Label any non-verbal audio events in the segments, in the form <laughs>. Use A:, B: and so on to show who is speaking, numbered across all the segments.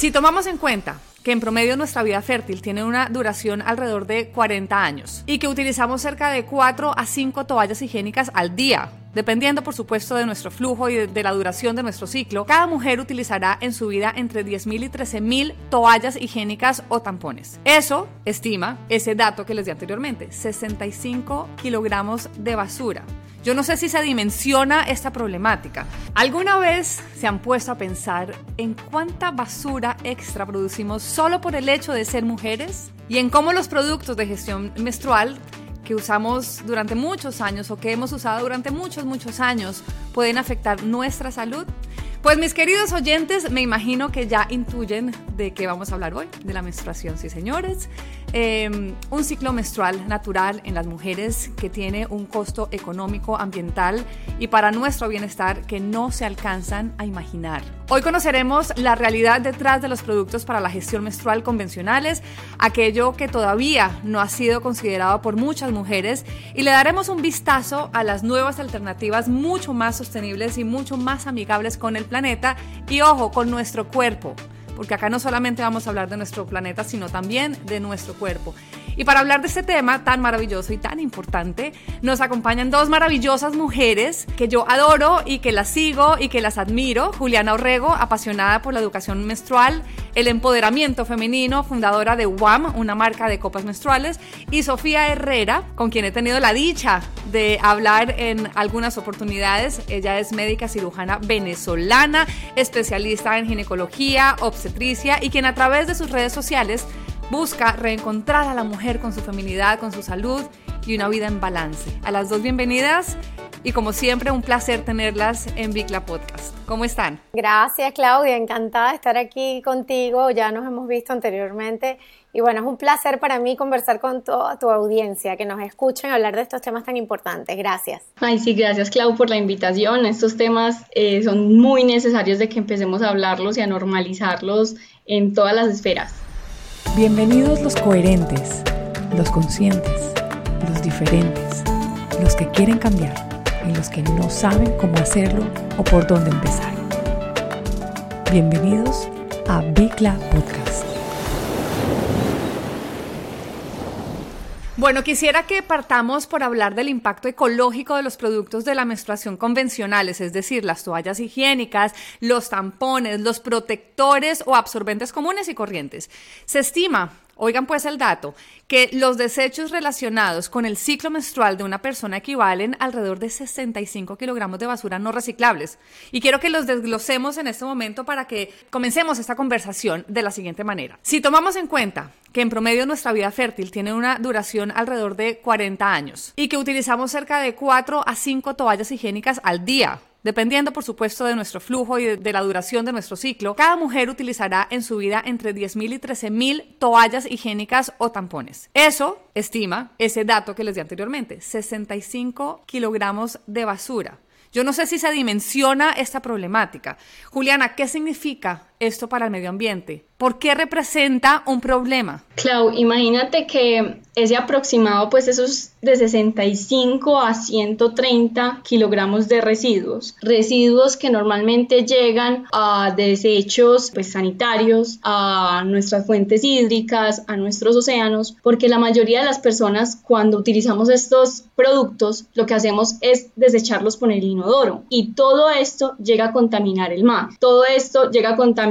A: Si tomamos en cuenta que en promedio nuestra vida fértil tiene una duración alrededor de 40 años y que utilizamos cerca de 4 a 5 toallas higiénicas al día. Dependiendo, por supuesto, de nuestro flujo y de, la duración de nuestro ciclo, cada mujer utilizará en su vida entre 10.000 y 13.000 toallas higiénicas o tampones. Eso estima ese dato que les di anteriormente, 65 kilogramos de basura. Yo no sé si se dimensiona esta problemática. ¿Alguna vez se han puesto a pensar en cuánta basura extra producimos solo por el hecho de ser mujeres? Y en cómo los productos de gestión menstrual que usamos durante muchos años o que hemos usado durante muchos, muchos años pueden afectar nuestra salud? Pues mis queridos oyentes, me imagino que ya intuyen de qué vamos a hablar hoy, de la menstruación, sí señores. Em, un ciclo menstrual natural en las mujeres que tiene un costo económico, ambiental y para nuestro bienestar que no se alcanzan a imaginar. Hoy conoceremos la realidad detrás de los productos para la gestión menstrual convencionales, aquello que todavía no ha sido considerado por muchas mujeres y le daremos un vistazo a las nuevas alternativas mucho más sostenibles y mucho más amigables con el planeta y ojo, con nuestro cuerpo porque acá no solamente vamos a hablar de nuestro planeta, sino también de nuestro cuerpo. Y para hablar de este tema tan maravilloso y tan importante, nos acompañan dos maravillosas mujeres que yo adoro y que las sigo y que las admiro. Juliana Orrego, apasionada por la educación menstrual, el empoderamiento femenino, fundadora de WAM, una marca de copas menstruales, y Sofía Herrera, con quien he tenido la dicha de hablar en algunas oportunidades. Ella es médica cirujana venezolana, especialista en ginecología, obstetricia y quien a través de sus redes sociales busca reencontrar a la mujer con su feminidad, con su salud y una vida en balance. A las dos bienvenidas y como siempre un placer tenerlas en Vicla Podcast. ¿Cómo están?
B: Gracias Claudia, encantada de estar aquí contigo, ya nos hemos visto anteriormente y bueno, es un placer para mí conversar con toda tu audiencia, que nos escuchen hablar de estos temas tan importantes. Gracias.
C: Ay, sí, gracias Clau por la invitación. Estos temas eh, son muy necesarios de que empecemos a hablarlos y a normalizarlos en todas las esferas.
D: Bienvenidos los coherentes, los conscientes, los diferentes, los que quieren cambiar y los que no saben cómo hacerlo o por dónde empezar. Bienvenidos a Bicla Podcast.
A: Bueno, quisiera que partamos por hablar del impacto ecológico de los productos de la menstruación convencionales, es decir, las toallas higiénicas, los tampones, los protectores o absorbentes comunes y corrientes. Se estima Oigan pues el dato, que los desechos relacionados con el ciclo menstrual de una persona equivalen alrededor de 65 kilogramos de basura no reciclables. Y quiero que los desglosemos en este momento para que comencemos esta conversación de la siguiente manera. Si tomamos en cuenta que en promedio nuestra vida fértil tiene una duración alrededor de 40 años y que utilizamos cerca de 4 a 5 toallas higiénicas al día, Dependiendo, por supuesto, de nuestro flujo y de, la duración de nuestro ciclo, cada mujer utilizará en su vida entre 10.000 y 13.000 toallas higiénicas o tampones. Eso estima ese dato que les di anteriormente, 65 kilogramos de basura. Yo no sé si se dimensiona esta problemática. Juliana, ¿qué significa esto para el medio ambiente? ¿Por qué representa un problema?
C: Clau, imagínate que ese aproximado, pues esos de 65 a 130 kilogramos de residuos, residuos que normalmente llegan a desechos pues, sanitarios, a nuestras fuentes hídricas, a nuestros océanos, porque la mayoría de las personas cuando utilizamos estos productos lo que hacemos es desecharlos por el inodoro y todo esto llega a contaminar el mar, todo esto llega a contaminar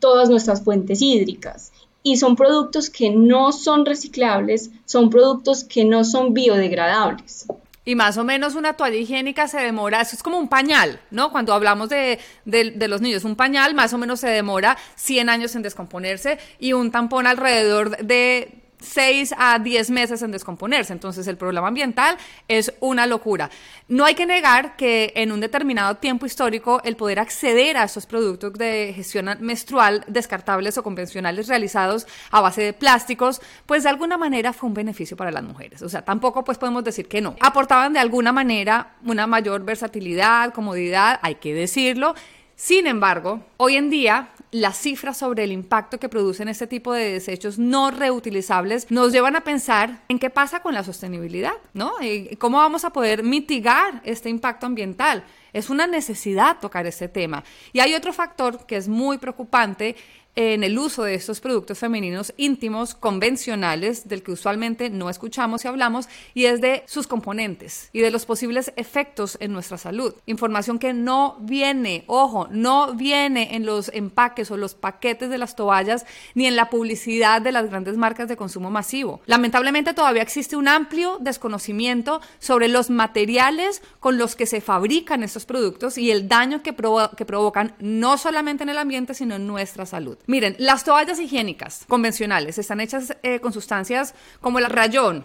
C: todas nuestras fuentes hídricas y son productos que no son reciclables, son productos que no son biodegradables.
A: Y más o menos una toalla higiénica se demora, eso es como un pañal, ¿no? Cuando hablamos de, de, los niños, un pañal más o menos se demora 100 años en descomponerse y un tampón alrededor de 6 a 10 meses en descomponerse. Entonces el problema ambiental es una locura. No hay que negar que en un determinado tiempo histórico el poder acceder a estos productos de gestión menstrual descartables o convencionales realizados a base de plásticos, pues de alguna manera fue un beneficio para las mujeres. O sea, tampoco pues podemos decir que no. Aportaban de alguna manera una mayor versatilidad, comodidad, hay que decirlo. Sin embargo, hoy en día las cifras sobre el impacto que producen este tipo de desechos no reutilizables nos llevan a pensar en qué pasa con la sostenibilidad, ¿no? Y ¿Cómo vamos a poder mitigar este impacto ambiental? Es una necesidad tocar este tema. Y hay otro factor que es muy preocupante en el uso de estos productos femeninos íntimos convencionales del que usualmente no escuchamos y hablamos y es de sus componentes y de los posibles efectos en nuestra salud. Información que no viene, ojo, no viene en los empaques o los paquetes de las toallas ni en la publicidad de las grandes marcas de consumo masivo. Lamentablemente todavía existe un amplio desconocimiento sobre los materiales con los que se fabrican estos productos y el daño que, que provocan no solamente en el ambiente sino en nuestra salud. Miren, las toallas higiénicas convencionales están hechas eh, con sustancias como el rayón,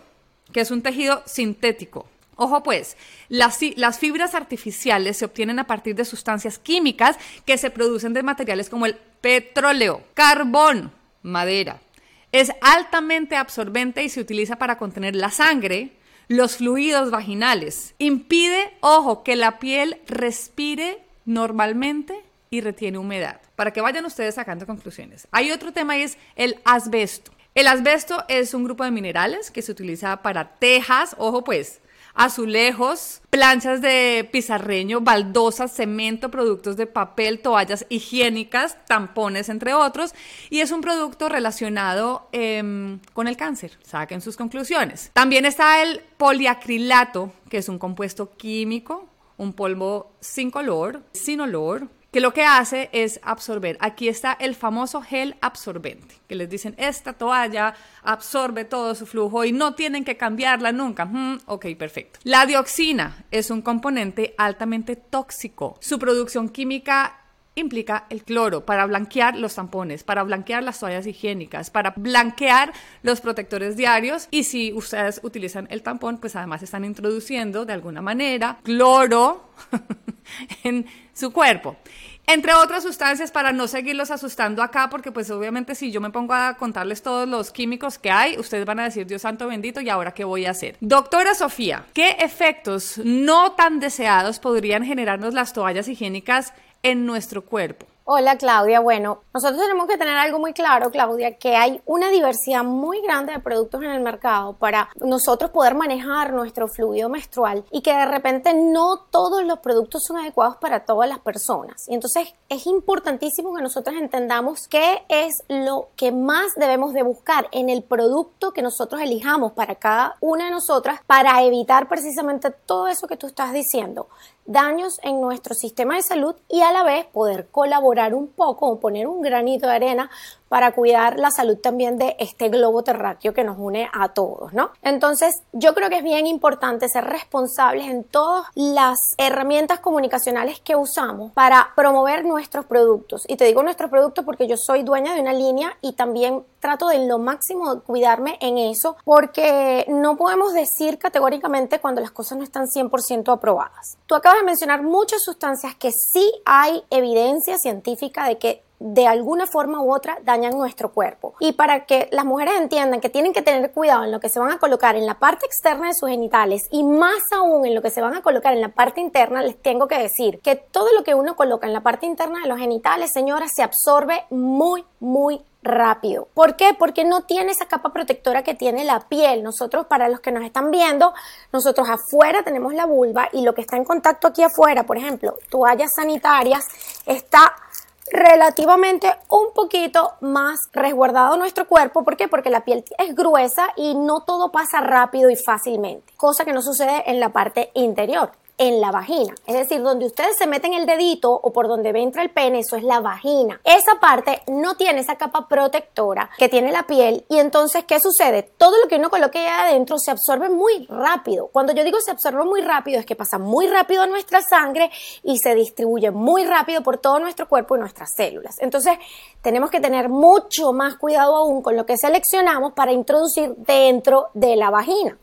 A: que es un tejido sintético. Ojo pues, las, las, fibras artificiales se obtienen a partir de sustancias químicas que se producen de materiales como el petróleo, carbón, madera. Es altamente absorbente y se utiliza para contener la sangre, los fluidos vaginales. Impide, ojo, que la piel respire normalmente y retiene humedad para que vayan ustedes sacando conclusiones. Hay otro tema y es el asbesto. El asbesto es un grupo de minerales que se utiliza para tejas, ojo pues, azulejos, planchas de pizarreño, baldosas, cemento, productos de papel, toallas higiénicas, tampones, entre otros, y es un producto relacionado em, con el cáncer. Saquen sus conclusiones. También está el poliacrilato, que es un compuesto químico, un polvo sin color, sin olor, que lo que hace es absorber. Aquí está el famoso gel absorbente, que les dicen, esta toalla absorbe todo su flujo y no tienen que cambiarla nunca. Mm, ok, perfecto. La dioxina es un componente altamente tóxico. Su producción química implica el cloro para blanquear los tampones, para blanquear las toallas higiénicas, para blanquear los protectores diarios y si ustedes utilizan el tampón, pues además están introduciendo de alguna manera cloro <laughs> <laughs> en su cuerpo. Entre otras sustancias para no seguirlos asustando acá, porque pues obviamente si yo me pongo a contarles todos los químicos que hay, ustedes van a decir, Dios santo bendito, ¿y ahora qué voy a hacer? Doctora Sofía, ¿qué efectos no tan deseados podrían generarnos las toallas higiénicas en nuestro cuerpo?
B: Hola Claudia, bueno, nosotros tenemos que tener algo muy claro, Claudia, que hay una diversidad muy grande de productos en el mercado para nosotros poder manejar nuestro fluido menstrual y que de repente no todos los productos son adecuados para todas las personas. Y entonces es importantísimo que nosotros entendamos qué es lo que más debemos de buscar en el producto que nosotros elijamos para cada una de nosotras para evitar precisamente todo eso que tú estás diciendo daños en nuestro sistema de salud y a la vez poder colaborar un poco o poner un granito de arena para cuidar la salud también de este globo terráqueo que nos une a todos, ¿no? Entonces, yo creo que es bien importante ser responsables en todas las herramientas comunicacionales que usamos para promover nuestros productos. Y te digo nuestros productos porque yo soy dueña de una línea y también trato de lo máximo cuidarme en eso porque no podemos decir categóricamente cuando las cosas no están 100% aprobadas. Tú acabas de mencionar muchas sustancias que sí hay evidencia científica de que de alguna forma u otra dañan nuestro cuerpo. Y para que las mujeres entiendan que tienen que tener cuidado en lo que se van a colocar en la parte externa de sus genitales y más aún en lo que se van a colocar en la parte interna, les tengo que decir que todo lo que uno coloca en la parte interna de los genitales, señoras, se absorbe muy, muy rápido. ¿Por qué? Porque no tiene esa capa protectora que tiene la piel. Nosotros, para los que nos están viendo, nosotros afuera tenemos la vulva y lo que está en contacto aquí afuera, por ejemplo, toallas sanitarias, está relativamente un poquito más resguardado nuestro cuerpo. ¿Por qué? Porque la piel es gruesa y no todo pasa rápido y fácilmente, cosa que no sucede en la parte interior en la vagina. Es decir, donde ustedes se meten el dedito o por donde entra el pene, eso es la vagina. Esa parte no tiene esa capa protectora que tiene la piel y entonces, ¿qué sucede? Todo lo que uno coloque ahí adentro se absorbe muy rápido. Cuando yo digo se absorbe muy rápido es que pasa muy rápido a nuestra sangre y se distribuye muy rápido por todo nuestro cuerpo y nuestras células. Entonces, tenemos que tener mucho más cuidado aún con lo que seleccionamos para introducir dentro de la vagina.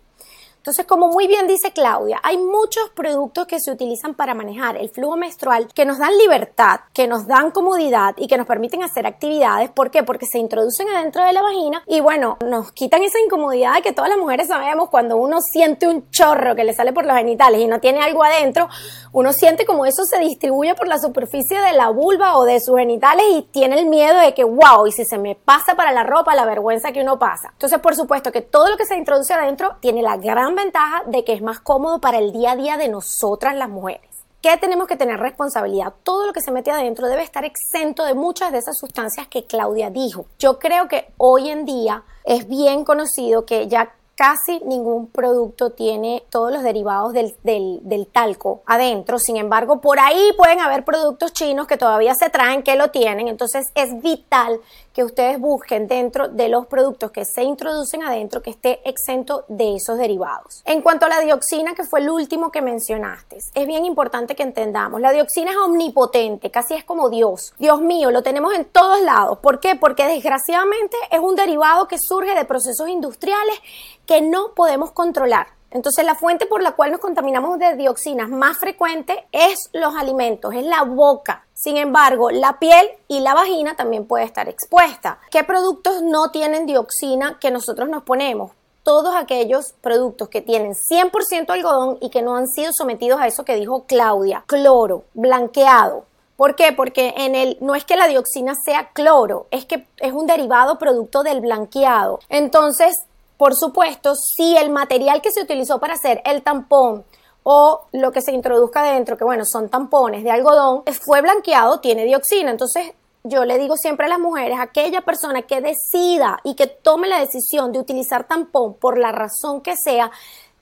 B: Entonces, como muy bien dice Claudia, hay muchos productos que se utilizan para manejar el flujo menstrual que nos dan libertad, que nos dan comodidad y que nos permiten hacer actividades. ¿Por qué? Porque se introducen adentro de la vagina y bueno, nos quitan esa incomodidad que todas las mujeres sabemos cuando uno siente un chorro que le sale por los genitales y no tiene algo adentro, uno siente como eso se distribuye por la superficie de la vulva o de sus genitales y tiene el miedo de que, wow, y si se me pasa para la ropa, la vergüenza que uno pasa. Entonces, por supuesto que todo lo que se introduce adentro tiene la gran ventaja de que es más cómodo para el día a día de nosotras las mujeres. ¿Qué tenemos que tener responsabilidad? Todo lo que se mete adentro debe estar exento de muchas de esas sustancias que Claudia dijo. Yo creo que hoy en día es bien conocido que ya casi ningún producto tiene todos los derivados del, del, talco adentro. Sin embargo, por ahí pueden haber productos chinos que todavía se traen que lo tienen. Entonces es vital que ustedes busquen dentro de los productos que se introducen adentro que esté exento de esos derivados. En cuanto a la dioxina, que fue el último que mencionaste, es bien importante que entendamos, la dioxina es omnipotente, casi es como Dios. Dios mío, lo tenemos en todos lados. ¿Por qué? Porque desgraciadamente es un derivado que surge de procesos industriales que no podemos controlar. Entonces la fuente por la cual nos contaminamos de dioxinas más frecuente es los alimentos, es la boca. Sin embargo, la piel y la vagina también puede estar expuesta. ¿Qué productos no tienen dioxina que nosotros nos ponemos? Todos aquellos productos que tienen 100% algodón y que no han sido sometidos a eso que dijo Claudia, cloro, blanqueado, ¿Por qué? Porque en el, no es que la dioxina sea cloro, es que es un derivado producto del blanqueado. Entonces, por supuesto, si el material que se utilizó para hacer el tampón o lo que se introduzca dentro, que bueno, son tampones de algodón, fue blanqueado, tiene dioxina. Entonces, yo le digo siempre a las mujeres, aquella persona que decida y que tome la decisión de utilizar tampón por la razón que sea,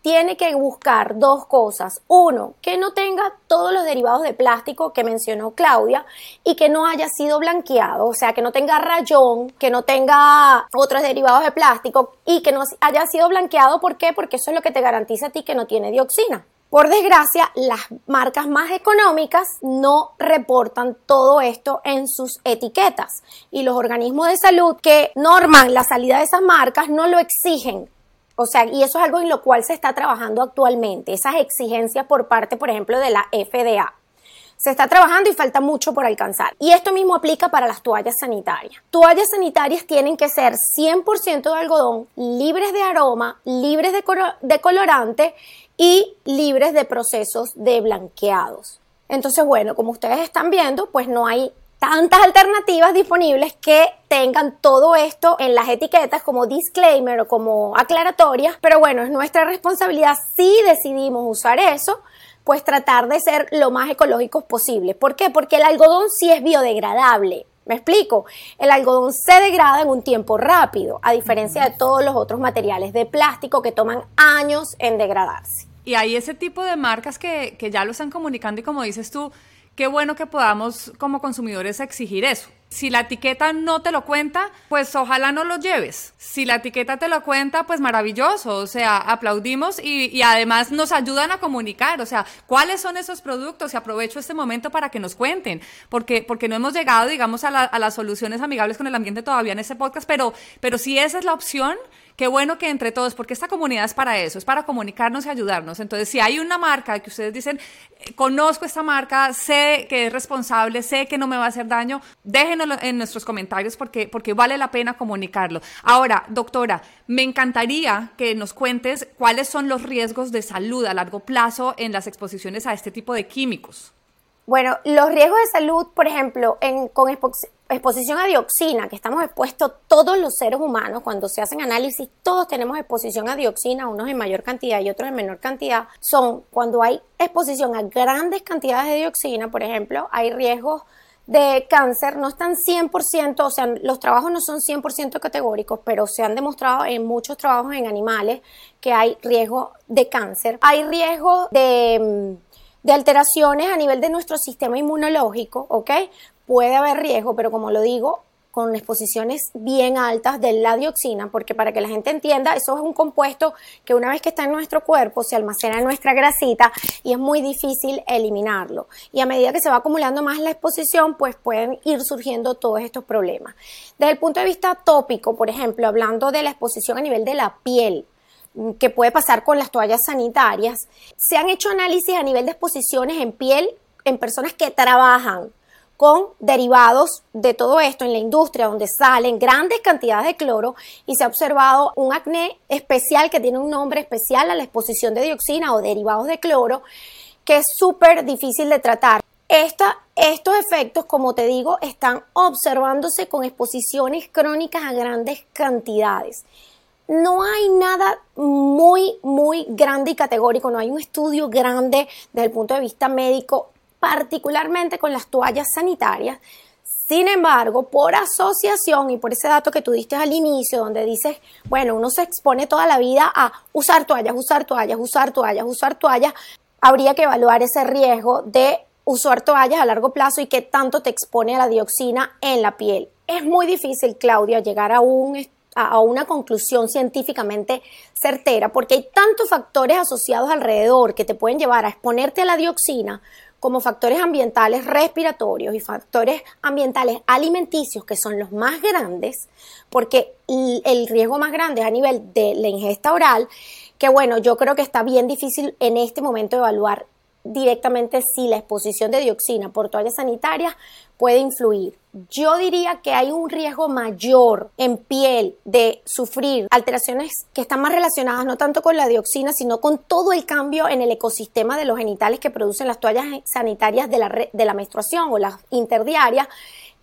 B: tiene que buscar dos cosas. Uno, que no tenga todos los derivados de plástico que mencionó Claudia y que no haya sido blanqueado, o sea, que no tenga rayón, que no tenga otros derivados de plástico y que no haya sido blanqueado. ¿Por qué? Porque eso es lo que te garantiza a ti que no tiene dioxina. Por desgracia, las marcas más económicas no reportan todo esto en sus etiquetas y los organismos de salud que norman la salida de esas marcas no lo exigen o sea, y eso es algo en lo cual se está trabajando actualmente, esas exigencias por parte, por ejemplo, de la FDA. Se está trabajando y falta mucho por alcanzar. Y esto mismo aplica para las toallas sanitarias. Toallas sanitarias tienen que ser 100% de algodón, libres de aroma, libres de, de colorante y libres de procesos de blanqueados. Entonces, bueno, como ustedes están viendo, pues no hay tantas alternativas disponibles que tengan todo esto en las etiquetas como disclaimer o como aclaratorias, pero bueno, es nuestra responsabilidad si decidimos usar eso, pues tratar de ser lo más ecológicos posible. ¿Por qué? Porque el algodón sí es biodegradable. ¿Me explico? El algodón se degrada en un tiempo rápido, a diferencia de todos los otros materiales de plástico que toman años en degradarse.
A: Y hay ese tipo de marcas que, que ya lo están comunicando y como dices tú, qué bueno que podamos como consumidores exigir eso. Si la etiqueta no te lo cuenta, pues ojalá no lo lleves. Si la etiqueta te lo cuenta, pues maravilloso. O sea, aplaudimos y, además nos ayudan a comunicar. O sea, cuáles son esos productos. Y aprovecho este momento para que nos cuenten. Porque, porque no hemos llegado, digamos, a, a las soluciones amigables con el ambiente todavía en este podcast. Pero, pero si esa es la opción, qué bueno que entre todos, porque esta comunidad es para eso, es para comunicarnos y ayudarnos. Entonces, si hay una marca que ustedes dicen, eh, conozco esta marca, sé que es responsable, sé que no me va a hacer daño, déjenoslo en nuestros comentarios porque, porque vale la pena comunicarlo. Ahora, doctora, me encantaría que nos cuentes cuáles son los riesgos de salud a largo plazo en las exposiciones a este tipo de químicos.
B: Bueno, los riesgos de salud, por ejemplo, en, con exposición a dioxina, que estamos expuestos todos los seres humanos, cuando se hacen análisis, todos tenemos exposición a dioxina, unos en mayor cantidad y otros en menor cantidad, son cuando hay exposición a grandes cantidades de dioxina, por ejemplo, hay riesgos de cáncer, no están 100%, o sea, los trabajos no son 100% categóricos, pero se han demostrado en muchos trabajos en animales que hay riesgo de cáncer. Hay riesgo de mm, de alteraciones a nivel de nuestro sistema inmunológico, ¿ok? Puede haber riesgo, pero como lo digo, con exposiciones bien altas de la dioxina, porque para que la gente entienda, eso es un compuesto que una vez que está en nuestro cuerpo se almacena en nuestra grasita y es muy difícil eliminarlo. Y a medida que se va acumulando más la exposición, pues pueden ir surgiendo todos estos problemas. Desde el punto de vista tópico, por ejemplo, hablando de la exposición a nivel de la piel, que puede pasar con las toallas sanitarias. Se han hecho análisis a nivel de exposiciones en piel en personas que trabajan con derivados de todo esto en la industria donde salen grandes cantidades de cloro y se ha observado un acné especial que tiene un nombre especial a la exposición de dioxina o derivados de cloro que es súper difícil de tratar. estos efectos, como te digo, están observándose con exposiciones crónicas a grandes cantidades. no hay nada muy, muy grande y categórico, no hay un estudio grande desde el punto de vista médico, particularmente con las toallas sanitarias. Sin embargo, por asociación y por ese dato que tú diste al inicio, donde dices, bueno, uno se expone toda la vida a usar toallas, usar toallas, usar toallas, usar toallas, habría que evaluar ese riesgo de usar toallas a largo plazo y qué tanto te expone a la dioxina en la piel. Es muy difícil, Claudia, llegar a, un, a una conclusión científicamente certera porque hay tantos factores asociados alrededor que te pueden llevar a exponerte a la dioxina como factores ambientales respiratorios y factores ambientales alimenticios, que son los más grandes, porque el riesgo más grande es a nivel de la ingesta oral, que bueno, yo creo que está bien difícil en este momento evaluar directamente si la exposición de dioxina por toallas sanitarias puede influir. Yo diría que hay un riesgo mayor en piel de sufrir alteraciones que están más relacionadas no tanto con la dioxina, sino con todo el cambio en el ecosistema de los genitales que producen las toallas sanitarias de la, de la menstruación o las interdiarias,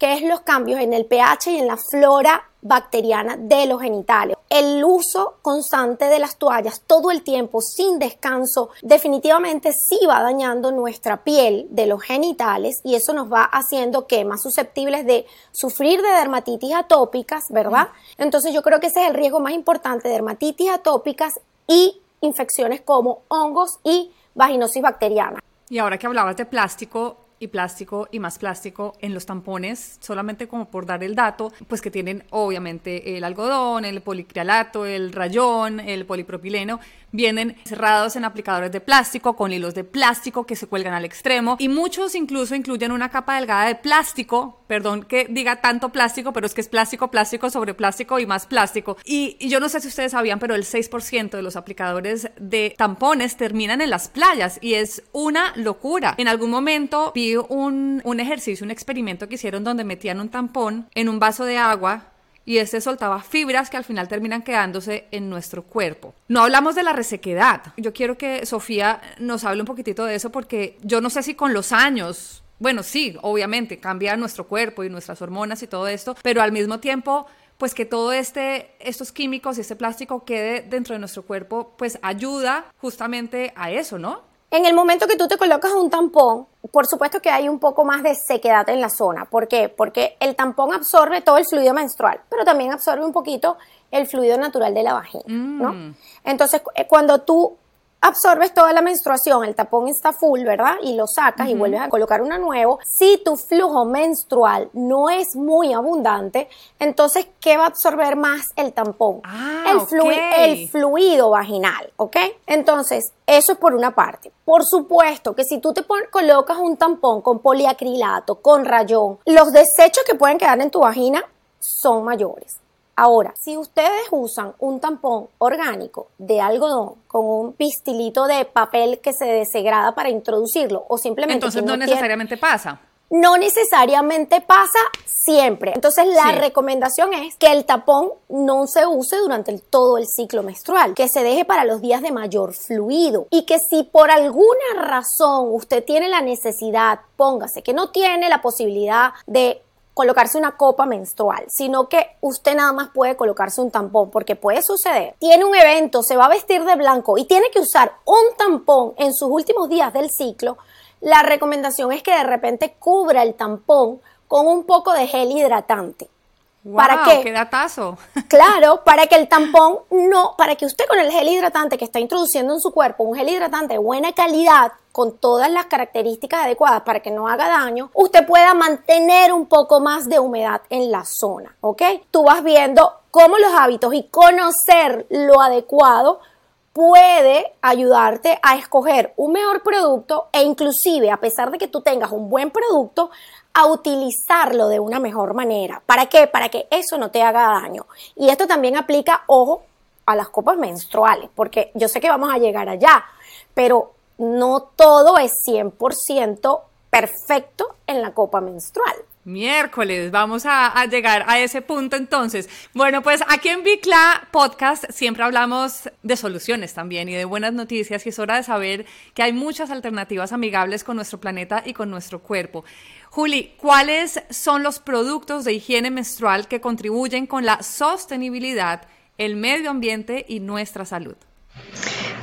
B: que es los cambios en el pH y en la flora bacteriana de los genitales. El uso constante de las toallas todo el tiempo sin descanso definitivamente sí va dañando nuestra piel de los genitales y eso nos va haciendo que más susceptibles de sufrir de dermatitis atópicas, ¿verdad? Entonces yo creo que ese es el riesgo más importante, dermatitis atópicas y infecciones como hongos y vaginosis bacteriana.
A: Y ahora que hablabas de plástico, y plástico y más plástico en los tampones, solamente como por dar el dato, pues que tienen obviamente el algodón, el policrialato, el rayón, el polipropileno, vienen cerrados en aplicadores de plástico con hilos de plástico que se cuelgan al extremo y muchos incluso incluyen una capa delgada de plástico, perdón que diga tanto plástico, pero es que es plástico, plástico sobre plástico y más plástico. Y, yo no sé si ustedes sabían, pero el 6% de los aplicadores de tampones terminan en las playas y es una locura. En algún momento vi un, un ejercicio, un experimento que hicieron donde metían un tampón en un vaso de agua y este soltaba fibras que al final terminan quedándose en nuestro cuerpo. No hablamos de la resequedad. Yo quiero que Sofía nos hable un poquitito de eso porque yo no sé si con los años, bueno, sí, obviamente cambia nuestro cuerpo y nuestras hormonas y todo esto, pero al mismo tiempo pues que todo este, estos químicos y este plástico quede dentro de nuestro cuerpo, pues ayuda justamente a eso, ¿no?
B: En el momento que tú te colocas un tampón, por supuesto que hay un poco más de sequedad en la zona. ¿Por qué? Porque el tampón absorbe todo el fluido menstrual, pero también absorbe un poquito el fluido natural de la vagina, ¿no? Mm. Entonces, eh, cuando tú absorbes toda la menstruación, el tapón está full, ¿verdad? Y lo sacas y vuelves a colocar uno nuevo. Si tu flujo menstrual no es muy abundante, entonces, ¿qué va a absorber más el tampón?
A: Ah,
B: el, el fluido vaginal, ¿ok? Entonces, eso es por una parte. Por supuesto que si tú te colocas un tampón con poliacrilato, con rayón, los desechos que pueden quedar en tu vagina son mayores. Ahora, si ustedes usan un tampón orgánico de algodón con un pistilito de papel que se desegrada para introducirlo o simplemente...
A: Entonces no, necesariamente pasa.
B: No necesariamente pasa siempre. Entonces la recomendación es que el tapón no se use durante todo el ciclo menstrual, que se deje para los días de mayor fluido y que si por alguna razón usted tiene la necesidad, póngase que no tiene la posibilidad de colocarse una copa menstrual, sino que usted nada más puede colocarse un tampón, porque puede suceder. Tiene un evento, se va a vestir de blanco y tiene que usar un tampón en sus últimos días del ciclo. La recomendación es que de repente cubra el tampón con un poco de gel hidratante.
A: ¿Para qué? ¡Qué datazo! <laughs>
B: Claro, para que el tampón no, para que usted con el gel hidratante que está introduciendo en su cuerpo, un gel hidratante de buena calidad, con todas las características adecuadas para que no haga daño, usted pueda mantener un poco más de humedad en la zona, ¿ok? Tú vas viendo cómo los hábitos y conocer lo adecuado puede ayudarte a escoger un mejor producto e inclusive a pesar de que tú tengas un buen producto, a utilizarlo de una mejor manera. ¿Para qué? Para que eso no te haga daño. Y esto también aplica, ojo, a las copas menstruales, porque yo sé que vamos a llegar allá, pero no todo es 100% perfecto en la copa menstrual.
A: Miércoles, vamos a, llegar a ese punto entonces. Bueno, pues aquí en Bicla Podcast siempre hablamos de soluciones también y de buenas noticias y es hora de saber que hay muchas alternativas amigables con nuestro planeta y con nuestro cuerpo. Juli, ¿cuáles son los productos de higiene menstrual que contribuyen con la sostenibilidad el medio ambiente y nuestra salud.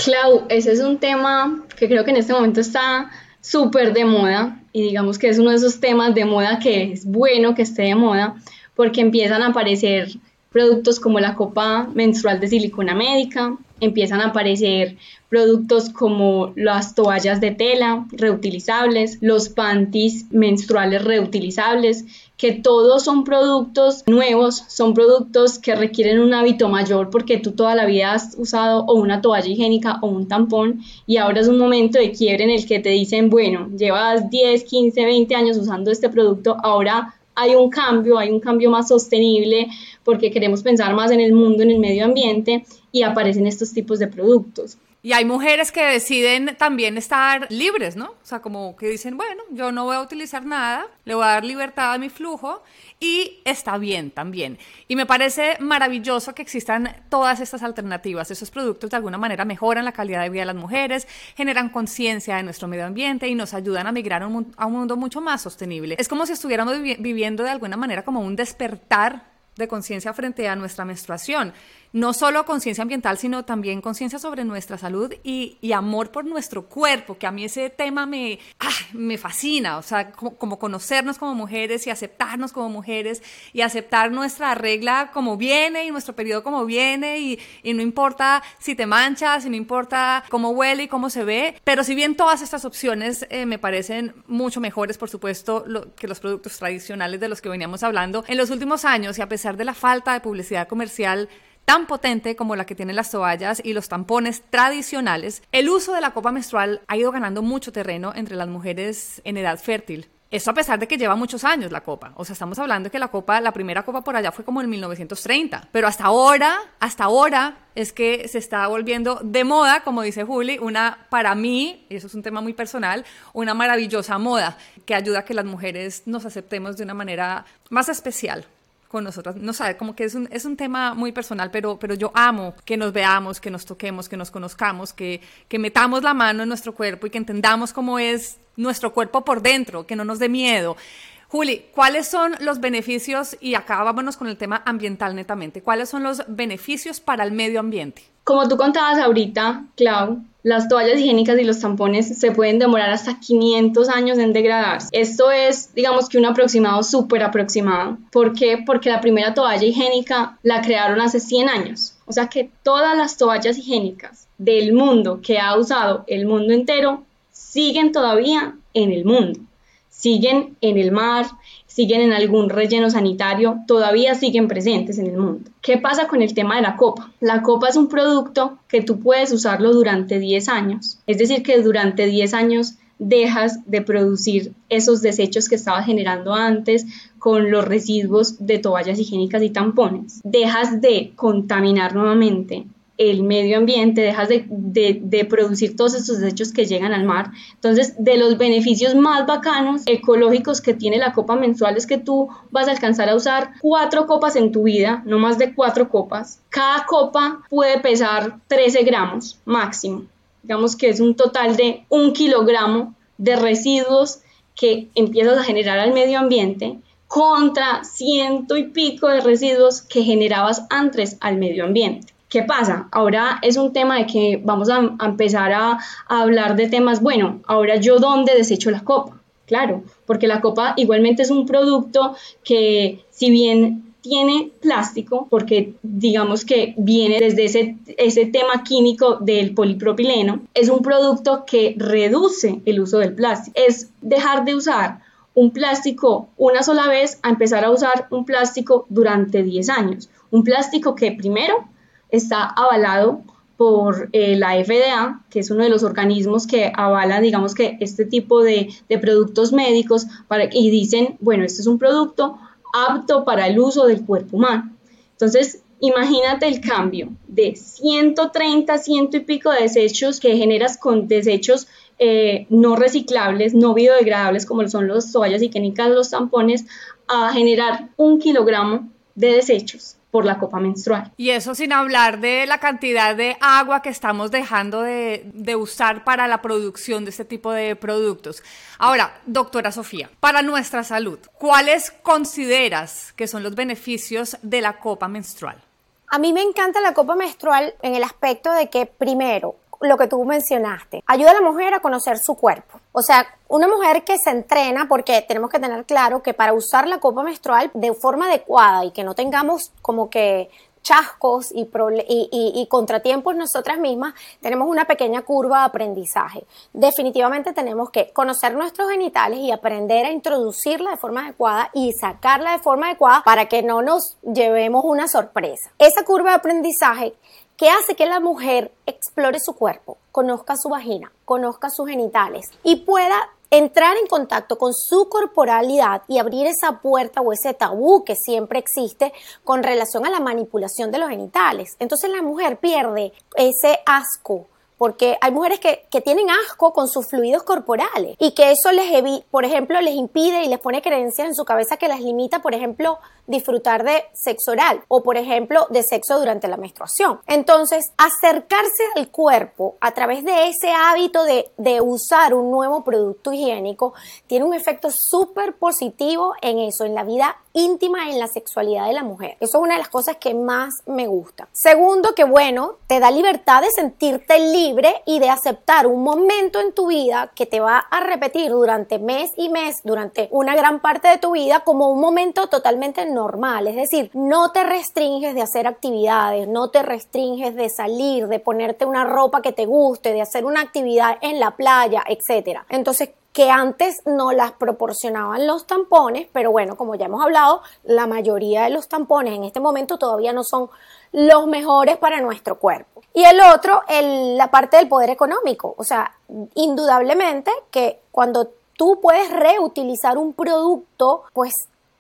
C: Clau, ese es un tema que creo que en este momento está súper de moda y digamos que es uno de esos temas de moda que es bueno que esté de moda porque empiezan a aparecer productos como la copa menstrual de silicona médica, empiezan a aparecer productos como las toallas de tela reutilizables, los panties menstruales reutilizables, que todos son productos nuevos, son productos que requieren un hábito mayor porque tú toda la vida has usado o una toalla higiénica o un tampón y ahora es un momento de quiebre en el que te dicen, bueno, llevas 10, 15, 20 años usando este producto, ahora hay un cambio, hay un cambio más sostenible porque queremos pensar más en el mundo, en el medio ambiente y aparecen estos tipos de productos.
A: Y hay mujeres que deciden también estar libres, ¿no? O sea, como que dicen, bueno, yo no voy a utilizar nada, le voy a dar libertad a mi flujo y está bien también. Y me parece maravilloso que existan todas estas alternativas. Esos productos de alguna manera mejoran la calidad de vida de las mujeres, generan conciencia de nuestro medio ambiente y nos ayudan a migrar a un, mundo mucho más sostenible. Es como si estuviéramos viviendo de alguna manera como un despertar de conciencia frente a nuestra menstruación no solo conciencia ambiental, sino también conciencia sobre nuestra salud y, amor por nuestro cuerpo, que a mí ese tema me, ah, me fascina, o sea, como, conocernos como mujeres y aceptarnos como mujeres y aceptar nuestra regla como viene y nuestro periodo como viene y, no importa si te manchas, y no importa cómo huele y cómo se ve, pero si bien todas estas opciones eh, me parecen mucho mejores, por supuesto, que los productos tradicionales de los que veníamos hablando, en los últimos años y a pesar de la falta de publicidad comercial, tan potente como la que tienen las toallas y los tampones tradicionales, el uso de la copa menstrual ha ido ganando mucho terreno entre las mujeres en edad fértil. Eso a pesar de que lleva muchos años la copa. O sea, estamos hablando de que la copa, la primera copa por allá fue como en 1930. Pero hasta ahora, hasta ahora es que se está volviendo de moda, como dice Juli, una, para mí, y eso es un tema muy personal, una maravillosa moda que ayuda a que las mujeres nos aceptemos de una manera más especial con nosotras. No sabe, como que es un, es un tema muy personal, pero, pero yo amo que nos veamos, que nos toquemos, que nos conozcamos, que, que metamos la mano en nuestro cuerpo y que entendamos cómo es nuestro cuerpo por dentro, que no nos dé miedo. Juli, ¿cuáles son los beneficios, y acá vámonos con el tema ambiental netamente, cuáles son los beneficios para el medio ambiente?
C: Como tú contabas ahorita, Clau, las toallas higiénicas y los tampones se pueden demorar hasta 500 años en degradarse. Esto es, digamos que un aproximado súper aproximado. ¿Por qué? Porque la primera toalla higiénica la crearon hace 100 años. O sea que todas las toallas higiénicas del mundo que ha usado el mundo entero siguen todavía en el mundo. Siguen en el mar, siguen en algún relleno sanitario, todavía siguen presentes en el mundo. ¿Qué pasa con el tema de la copa? La copa es un producto que tú puedes usarlo durante 10 años, es decir, que durante 10 años dejas de producir esos desechos que estabas generando antes con los residuos de toallas higiénicas y tampones. Dejas de contaminar nuevamente el medio ambiente, dejas de, producir todos estos desechos que llegan al mar. Entonces, de los beneficios más bacanos ecológicos que tiene la copa mensual es que tú vas a alcanzar a usar cuatro copas en tu vida, no más de cuatro copas. Cada copa puede pesar 13 gramos máximo. Digamos que es un total de un kilogramo de residuos que empiezas a generar al medio ambiente contra ciento y pico de residuos que generabas antes al medio ambiente. ¿Qué pasa? Ahora es un tema de que vamos a, empezar a, hablar de temas, bueno, ahora yo dónde desecho la copa, claro, porque la copa igualmente es un producto que si bien tiene plástico, porque digamos que viene desde ese, ese tema químico del polipropileno, es un producto que reduce el uso del plástico. Es dejar de usar un plástico una sola vez a empezar a usar un plástico durante 10 años. Un plástico que primero está avalado por eh, la FDA, que es uno de los organismos que avala, digamos que este tipo de, productos médicos para, y dicen, bueno, este es un producto apto para el uso del cuerpo humano. Entonces, imagínate el cambio de 130, ciento y pico de desechos que generas con desechos eh, no reciclables, no biodegradables, como son los toallas higiénicas, los tampones, a generar un kilogramo de desechos por la copa menstrual.
A: Y eso sin hablar de la cantidad de agua que estamos dejando de, de, usar para la producción de este tipo de productos. Ahora, doctora Sofía, para nuestra salud, ¿cuáles consideras que son los beneficios de la copa menstrual?
B: A mí me encanta la copa menstrual en el aspecto de que, primero, lo que tú mencionaste, ayuda a la mujer a conocer su cuerpo. O sea, una mujer que se entrena, porque tenemos que tener claro que para usar la copa menstrual de forma adecuada y que no tengamos como que chascos y, contratiempos nosotras mismas, tenemos una pequeña curva de aprendizaje. Definitivamente tenemos que conocer nuestros genitales y aprender a introducirla de forma adecuada y sacarla de forma adecuada para que no nos llevemos una sorpresa. Esa curva de aprendizaje que hace que la mujer explore su cuerpo, conozca su vagina, conozca sus genitales y pueda entrar en contacto con su corporalidad y abrir esa puerta o ese tabú que siempre existe con relación a la manipulación de los genitales. Entonces la mujer pierde ese asco porque hay mujeres que, tienen asco con sus fluidos corporales y que eso les, por ejemplo, les impide y les pone creencias en su cabeza que las limita, por ejemplo, disfrutar de sexo oral o, por ejemplo, de sexo durante la menstruación. Entonces, acercarse al cuerpo a través de ese hábito de, de usar un nuevo producto higiénico tiene un efecto súper positivo en eso, en la vida íntima en la sexualidad de la mujer. Eso es una de las cosas que más me gusta. Segundo, que bueno, te da libertad de sentirte libre y de aceptar un momento en tu vida que te va a repetir durante mes y mes, durante una gran parte de tu vida, como un momento totalmente normal. Es decir, no te restringes de hacer actividades, no te restringes de salir, de ponerte una ropa que te guste, de hacer una actividad en la playa, etc. Entonces, que antes no las proporcionaban los tampones, pero bueno, como ya hemos hablado, la mayoría de los tampones en este momento todavía no son los mejores para nuestro cuerpo. Y el otro, la parte del poder económico, o sea, indudablemente que cuando tú puedes reutilizar un producto, pues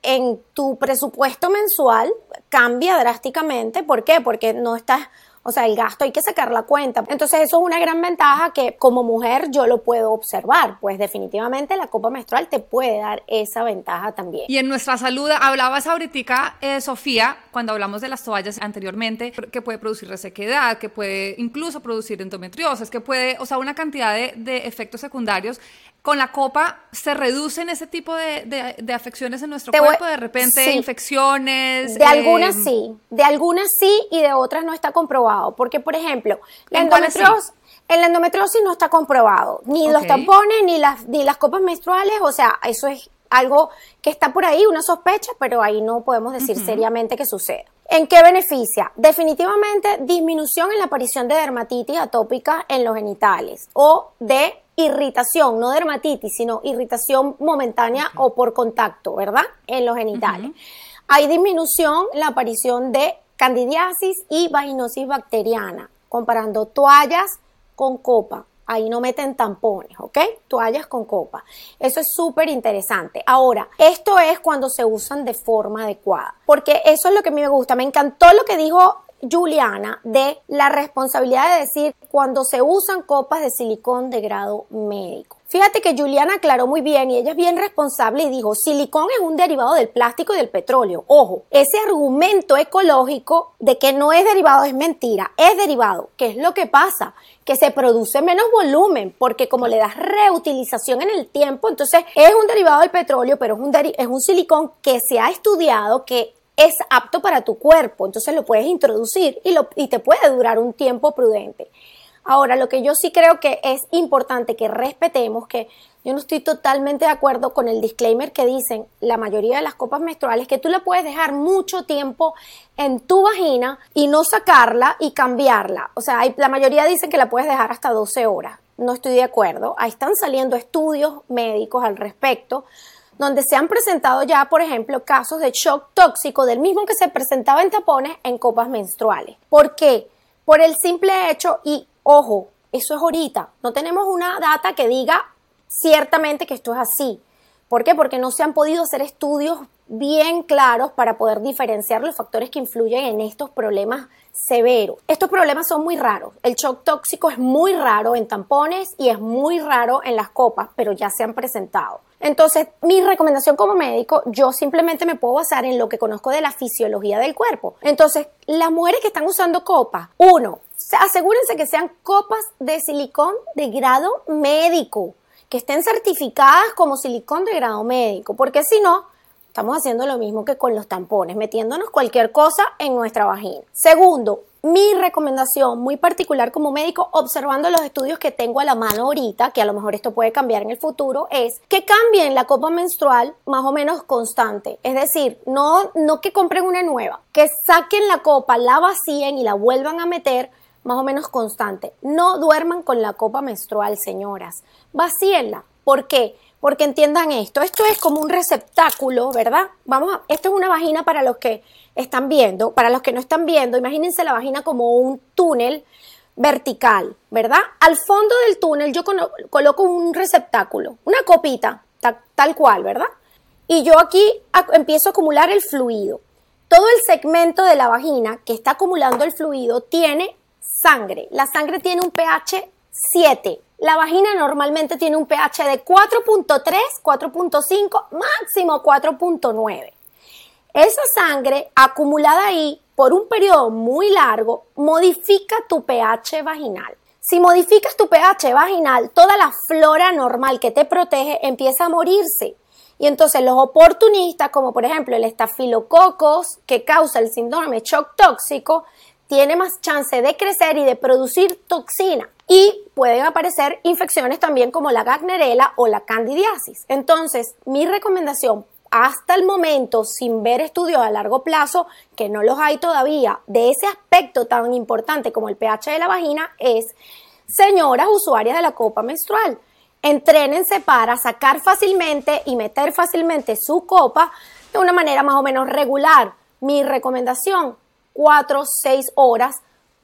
B: en tu presupuesto mensual cambia drásticamente. ¿Por qué? Porque no estás o sea, el gasto hay que sacar la cuenta. Entonces eso es una gran ventaja que como mujer yo lo puedo observar. Pues definitivamente la copa menstrual te puede dar esa ventaja también.
A: Y en nuestra salud, hablabas ahorita, eh, Sofía, cuando hablamos de las toallas anteriormente, que puede producir resequedad, que puede incluso producir endometriosis, que puede, o sea, una cantidad de, de efectos secundarios con la copa se reducen ese tipo de, de, afecciones en nuestro cuerpo, de repente infecciones.
B: De algunas em, sí, de algunas sí y de otras no está comprobado. Porque, por ejemplo, la endometriosis, el endometriosis no está comprobado, ni los tampones, ni las, ni las copas menstruales, o sea, eso es algo que está por ahí, una sospecha, pero ahí no podemos decir seriamente que sucede. ¿En qué beneficia? Definitivamente disminución en la aparición de dermatitis atópica en los genitales o de irritación, no dermatitis, sino irritación momentánea o por contacto, ¿verdad? En los genitales. Hay disminución en la aparición de candidiasis y vaginosis bacteriana, comparando toallas con copa. Ahí no meten tampones, ¿ok? Toallas con copa. Eso es súper interesante. Ahora, esto es cuando se usan de forma adecuada, porque eso es lo que a mí me gusta. Me encantó lo que dijo Juliana de la responsabilidad de decir cuando se usan copas de silicón de grado médico. Fíjate que Juliana aclaró muy bien y ella es bien responsable y dijo, silicón es un derivado del plástico y del petróleo. Ojo, ese argumento ecológico de que no es derivado es mentira, es derivado. ¿Qué es lo que pasa? Que se produce menos volumen porque como le das reutilización en el tiempo, entonces es un derivado del petróleo, pero es un, es un silicón que se ha estudiado que es apto para tu cuerpo, entonces lo puedes introducir y, lo, y te puede durar un tiempo prudente. Ahora, lo que yo sí creo que es importante que respetemos, que yo no estoy totalmente de acuerdo con el disclaimer que dicen la mayoría de las copas menstruales, que tú la puedes dejar mucho tiempo en tu vagina y no sacarla y cambiarla. O sea, la mayoría dicen que la puedes dejar hasta 12 horas. No estoy de acuerdo. Ahí están saliendo estudios médicos al respecto donde se han presentado ya, por ejemplo, casos de shock tóxico del mismo que se presentaba en tapones en copas menstruales. ¿Por qué? Por el simple hecho, y ojo, eso es ahorita, no tenemos una data que diga ciertamente que esto es así. ¿Por qué? Porque no se han podido hacer estudios bien claros para poder diferenciar los factores que influyen en estos problemas severos. Estos problemas son muy raros. El shock tóxico es muy raro en tampones y es muy raro en las copas, pero ya se han presentado. Entonces, mi recomendación como médico, yo simplemente me puedo basar en lo que conozco de la fisiología del cuerpo. Entonces, las mujeres que están usando copas, uno, asegúrense que sean copas de silicón de grado médico, que estén certificadas como silicón de grado médico, porque si no, Estamos haciendo lo mismo que con los tampones, metiéndonos cualquier cosa en nuestra vagina. Segundo, mi recomendación muy particular como médico, observando los estudios que tengo a la mano ahorita, que a lo mejor esto puede cambiar en el futuro, es que cambien la copa menstrual más o menos constante. Es decir, no, no que compren una nueva, que saquen la copa, la vacíen y la vuelvan a meter más o menos constante. No duerman con la copa menstrual, señoras. Vacíenla. ¿Por qué? Porque entiendan esto, esto es como un receptáculo, ¿verdad? Vamos a, esto es una vagina para los que están viendo, para los que no están viendo, imagínense la vagina como un túnel vertical, ¿verdad? Al fondo del túnel yo coloco un receptáculo, una copita, tal, cual, ¿verdad? Y yo aquí empiezo a acumular el fluido. Todo el segmento de la vagina que está acumulando el fluido tiene sangre. La sangre tiene un pH 7. La vagina normalmente tiene un pH de 4.3, 4.5, máximo 4.9. Esa sangre acumulada ahí por un periodo muy largo modifica tu pH vaginal. Si modificas tu pH vaginal, toda la flora normal que te protege empieza a morirse. Y entonces los oportunistas, como por ejemplo el estafilococos, que causa el síndrome shock tóxico, tiene más chance de crecer y de producir toxina. Y pueden aparecer infecciones también como la gagnerela o la candidiasis. Entonces, mi recomendación hasta el momento, sin ver estudios a largo plazo, que no los hay todavía, de ese aspecto tan importante como el pH de la vagina, es, señoras usuarias de la copa menstrual, entrénense para sacar fácilmente y meter fácilmente su copa de una manera más o menos regular. Mi recomendación, 4, 6 horas,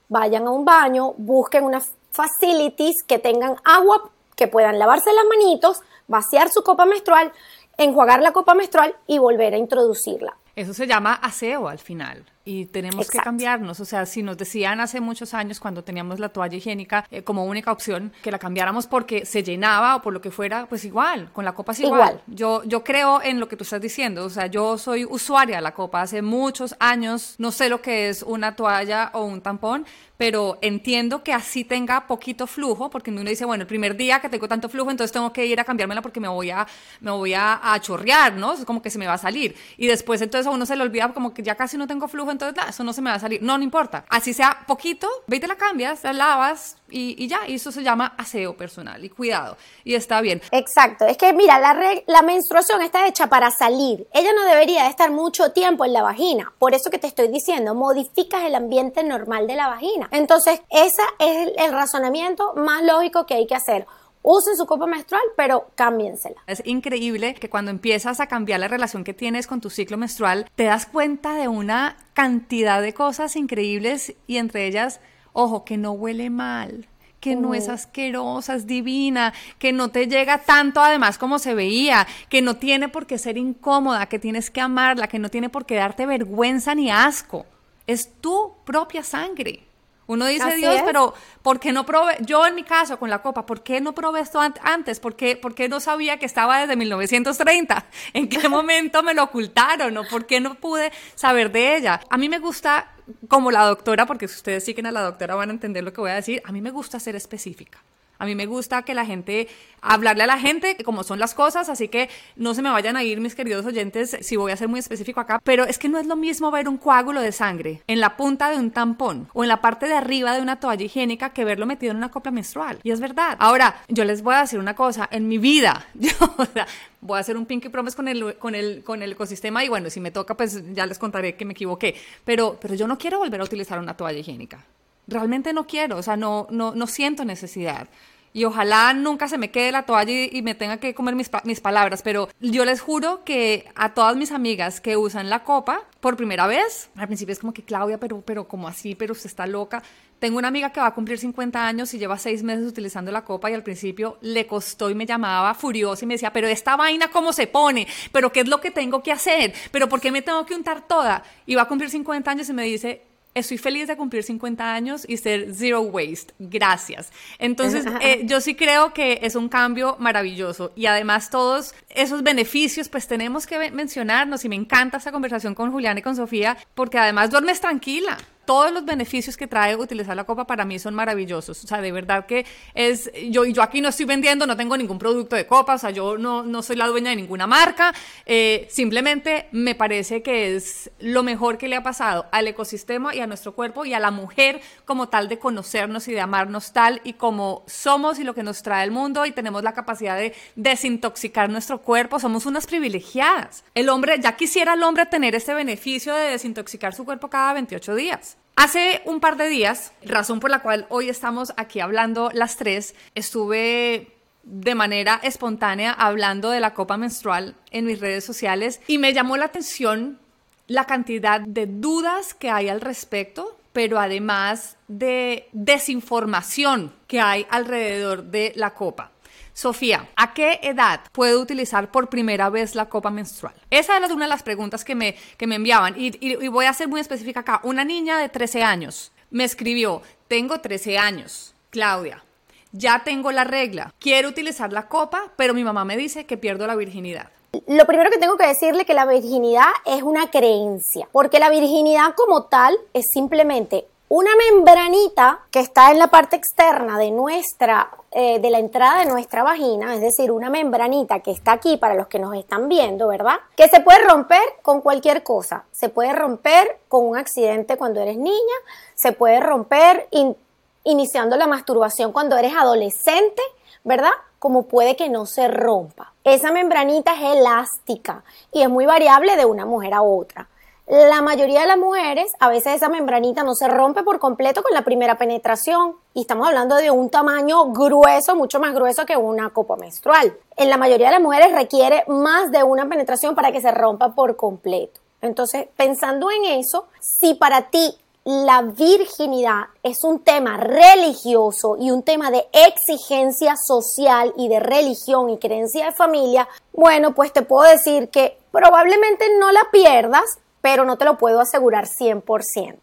B: vayan a un baño, busquen unas facilities que tengan agua, que puedan lavarse las manitos, vaciar su copa menstrual, enjuagar la copa menstrual y volver a introducirla.
A: Eso se llama aseo al final y tenemos que cambiarnos. O sea, si nos decían hace muchos años cuando teníamos la toalla higiénica eh, como única opción que la cambiáramos porque se llenaba o por lo que fuera, pues igual, con la copa es igual. Yo, yo creo en lo que tú estás diciendo. O sea, yo soy usuaria de la copa hace muchos años. No sé lo que es una toalla o un tampón, pero entiendo que así tenga poquito flujo, porque uno dice, bueno, el primer día que tengo tanto flujo, entonces tengo que ir a cambiármela porque me voy a, me voy a, a chorrear, ¿no? Es como que se me va a salir. Y después entonces a uno se le olvida como que ya casi no tengo flujo, entonces eso no se me va a salir. No, no importa. Así sea poquito, ve la cambias, la lavas y, ya. Y eso se llama aseo personal y cuidado. Y está bien.
B: Exacto. Es que mira, la, la menstruación está hecha para salir. Ella no debería de estar mucho tiempo en la vagina. Por eso que te estoy diciendo, modificas el ambiente normal de la vagina. Entonces, ese es el razonamiento más lógico que hay que hacer usen su copa menstrual, pero cámbiensela.
A: Es increíble que cuando empiezas a cambiar la relación que tienes con tu ciclo menstrual, te das cuenta de una cantidad de cosas increíbles y entre ellas, ojo, que no huele mal que no es asquerosa, es divina, que no te llega tanto además como se veía, que no tiene por qué ser incómoda, que tienes que amarla, que no tiene por qué darte vergüenza ni asco. Es tu propia sangre. Uno dice, Dios, pero ¿por qué no probé? Yo en mi caso con la copa, ¿por qué no probé esto antes? ¿Por qué, ¿Por qué no sabía que estaba desde 1930? ¿En qué <laughs> momento me lo ocultaron? ¿O por qué no pude saber de ella? A mí me gusta, como la doctora, porque si ustedes siguen a la doctora van a entender lo que voy a decir, a mí me gusta ser específica. A mí me gusta que la gente, hablarle a la gente como son las cosas, así que no se me vayan a ir mis queridos oyentes si voy a ser muy específico acá, pero es que no es lo mismo ver un coágulo de sangre en la punta de un tampón o en la parte de arriba de una toalla higiénica que verlo metido en una copla menstrual. Y es verdad. Ahora, yo les voy a decir una cosa, en mi vida, <laughs> voy a hacer un pinky promise con el, con el, con el ecosistema y bueno, si me toca, pues ya les contaré que me equivoqué, pero, pero yo no quiero volver a utilizar una toalla higiénica realmente no quiero, o sea, no, no, no siento necesidad. Y ojalá nunca se me quede la toalla y, me tenga que comer mis, mis, palabras, pero yo les juro que a todas mis amigas que usan la copa por primera vez, al principio es como que Claudia, pero, pero como así, pero usted está loca. Tengo una amiga que va a cumplir 50 años y lleva seis meses utilizando la copa y al principio le costó y me llamaba furiosa y me decía, pero esta vaina cómo se pone, pero qué es lo que tengo que hacer, pero por qué me tengo que untar toda. Y va a cumplir 50 años y me dice, estoy feliz de cumplir 50 años y ser zero waste. Gracias. Entonces, <laughs> eh, yo sí creo que es un cambio maravilloso y además todos esos beneficios, pues tenemos que mencionarnos y me encanta esta conversación con Julián y con Sofía porque además duermes tranquila. Todos los beneficios que trae utilizar la copa para mí son maravillosos. O sea, de verdad que es, yo, yo aquí no estoy vendiendo, no tengo ningún producto de copa, o sea, yo no, no soy la dueña de ninguna marca. Eh, simplemente me parece que es lo mejor que le ha pasado al ecosistema y a nuestro cuerpo y a la mujer como tal de conocernos y de amarnos tal y como somos y lo que nos trae el mundo y tenemos la capacidad de desintoxicar nuestro cuerpo. Somos unas privilegiadas. El hombre, ya quisiera el hombre tener este beneficio de desintoxicar su cuerpo cada 28 días. Hace un par de días, razón por la cual hoy estamos aquí hablando las tres, estuve de manera espontánea hablando de la copa menstrual en mis redes sociales y me llamó la atención la cantidad de dudas que hay al respecto, pero además de desinformación que hay alrededor de la copa. Sofía, ¿a qué edad puedo utilizar por primera vez la copa menstrual? Esa era una de las preguntas que me, que me enviaban y, y voy a ser muy específica acá. Una niña de 13 años me escribió, tengo 13 años, Claudia, ya tengo la regla, quiero utilizar la copa, pero mi mamá me dice que pierdo la virginidad.
B: Lo primero que tengo que decirle es que la virginidad es una creencia, porque la virginidad como tal es simplemente una membranita que está en la parte externa de nuestra, eh, de la entrada de nuestra vagina, es decir, una membranita que está aquí para los que nos están viendo, ¿verdad? Que se puede romper con cualquier cosa. Se puede romper con un accidente cuando eres niña, se puede romper iniciando la masturbación cuando eres adolescente, ¿verdad? Como puede que no se rompa. Esa membranita es elástica y es muy variable de una mujer a otra. La mayoría de las mujeres, a veces esa membranita no se rompe por completo con la primera penetración y estamos hablando de un tamaño grueso, mucho más grueso que una copa menstrual. En la mayoría de las mujeres requiere más de una penetración para que se rompa por completo. Entonces, pensando en eso, si para ti la virginidad es un tema religioso y un tema de exigencia social y de religión y creencia de familia, bueno, pues te puedo decir que probablemente no la pierdas, pero no te lo puedo asegurar 100%.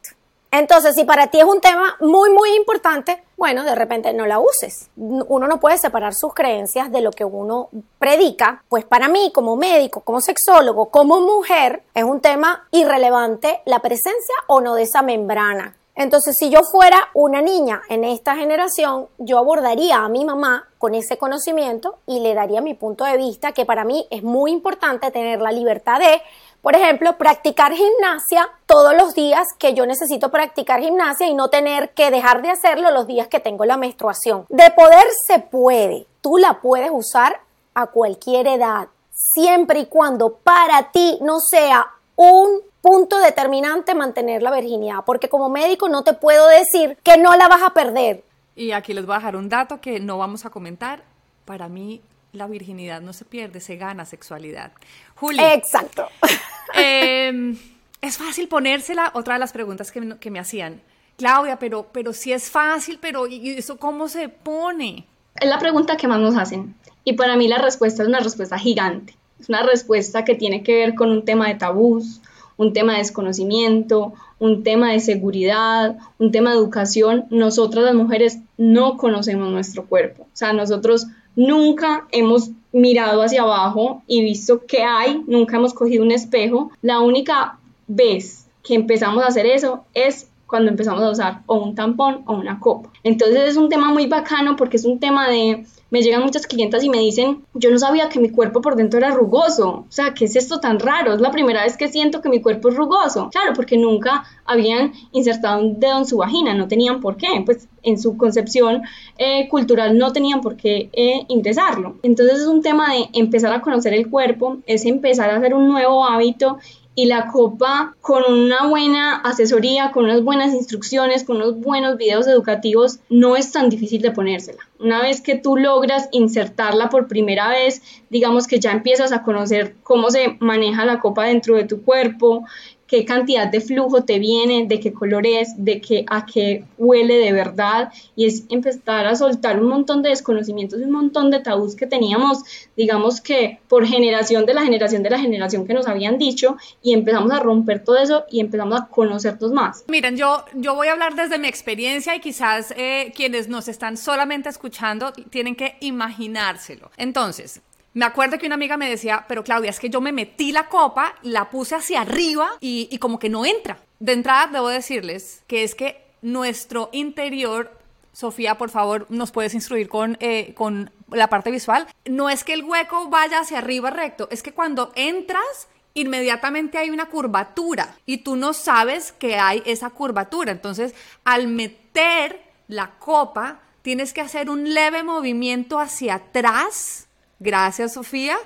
B: Entonces, si para ti es un tema muy, muy importante, bueno, de repente no la uses. Uno no puede separar sus creencias de lo que uno predica. Pues para mí, como médico, como sexólogo, como mujer, es un tema irrelevante la presencia o no de esa membrana. Entonces, si yo fuera una niña en esta generación, yo abordaría a mi mamá con ese conocimiento y le daría mi punto de vista, que para mí es muy importante tener la libertad de por ejemplo, practicar gimnasia todos los días que yo necesito practicar gimnasia y no tener que dejar de hacerlo los días que tengo la menstruación. De poder se puede. Tú la puedes usar a cualquier edad, siempre y cuando para ti no sea un punto determinante mantener la virginidad, porque como médico no te puedo decir que no la vas a perder.
A: Y aquí les voy a dejar un dato que no vamos a comentar. Para mí la virginidad no se pierde, se gana sexualidad.
B: Juli. Exacto. <laughs>
A: Em, es fácil ponérsela, otra de las preguntas que, me hacían. Claudia, pero, pero si es fácil, pero ¿y eso cómo se pone?
C: Es la pregunta que más nos hacen. Y para mí la respuesta es una respuesta gigante. Es una respuesta que tiene que ver con un tema de tabús, un tema de desconocimiento, un tema de seguridad, un tema de educación. Nosotras las mujeres no conocemos nuestro cuerpo. O sea, nosotros nunca hemos mirado hacia abajo y visto qué hay, nunca hemos cogido un espejo. La única vez que empezamos a hacer eso es cuando empezamos a usar o un tampón o una copa. Entonces es un tema muy bacano porque es un tema de me llegan muchas clientas y me dicen, yo no sabía que mi cuerpo por dentro era rugoso. O sea, ¿qué es esto tan raro? Es la primera vez que siento que mi cuerpo es rugoso. Claro, porque nunca habían insertado un dedo en su vagina, no tenían por qué. Pues en su concepción eh, cultural no tenían por qué eh, ingresarlo. Entonces es un tema de empezar a conocer el cuerpo, es empezar a hacer un nuevo hábito y la copa con una buena asesoría, con unas buenas instrucciones, con unos buenos videos educativos, no es tan difícil de ponérsela. Una vez que tú logras insertarla por primera vez, digamos que ya empiezas a conocer cómo se maneja la copa dentro de tu cuerpo, qué cantidad de flujo te viene, de qué color es, de qué, a qué huele de verdad, y es empezar a soltar un montón de desconocimientos y un montón de tabús que teníamos, digamos que por generación de la generación de la generación que nos habían dicho, y empezamos a romper todo eso y empezamos a conocernos más.
A: Miren, yo, yo voy a hablar desde mi experiencia y quizás eh, quienes nos están solamente escuchando tienen que imaginárselo. Entonces, me acuerdo que una amiga me decía, pero Claudia, es que yo me metí la copa, la puse hacia arriba y, como que no entra. De entrada, debo decirles que es que nuestro interior, Sofía, por favor, nos puedes instruir con, eh, con la parte visual. No es que el hueco vaya hacia arriba recto, es que cuando entras, inmediatamente hay una curvatura y tú no sabes que hay esa curvatura. Entonces, al meter la copa, tienes que hacer un leve movimiento hacia atrás. Gracias, Sofía.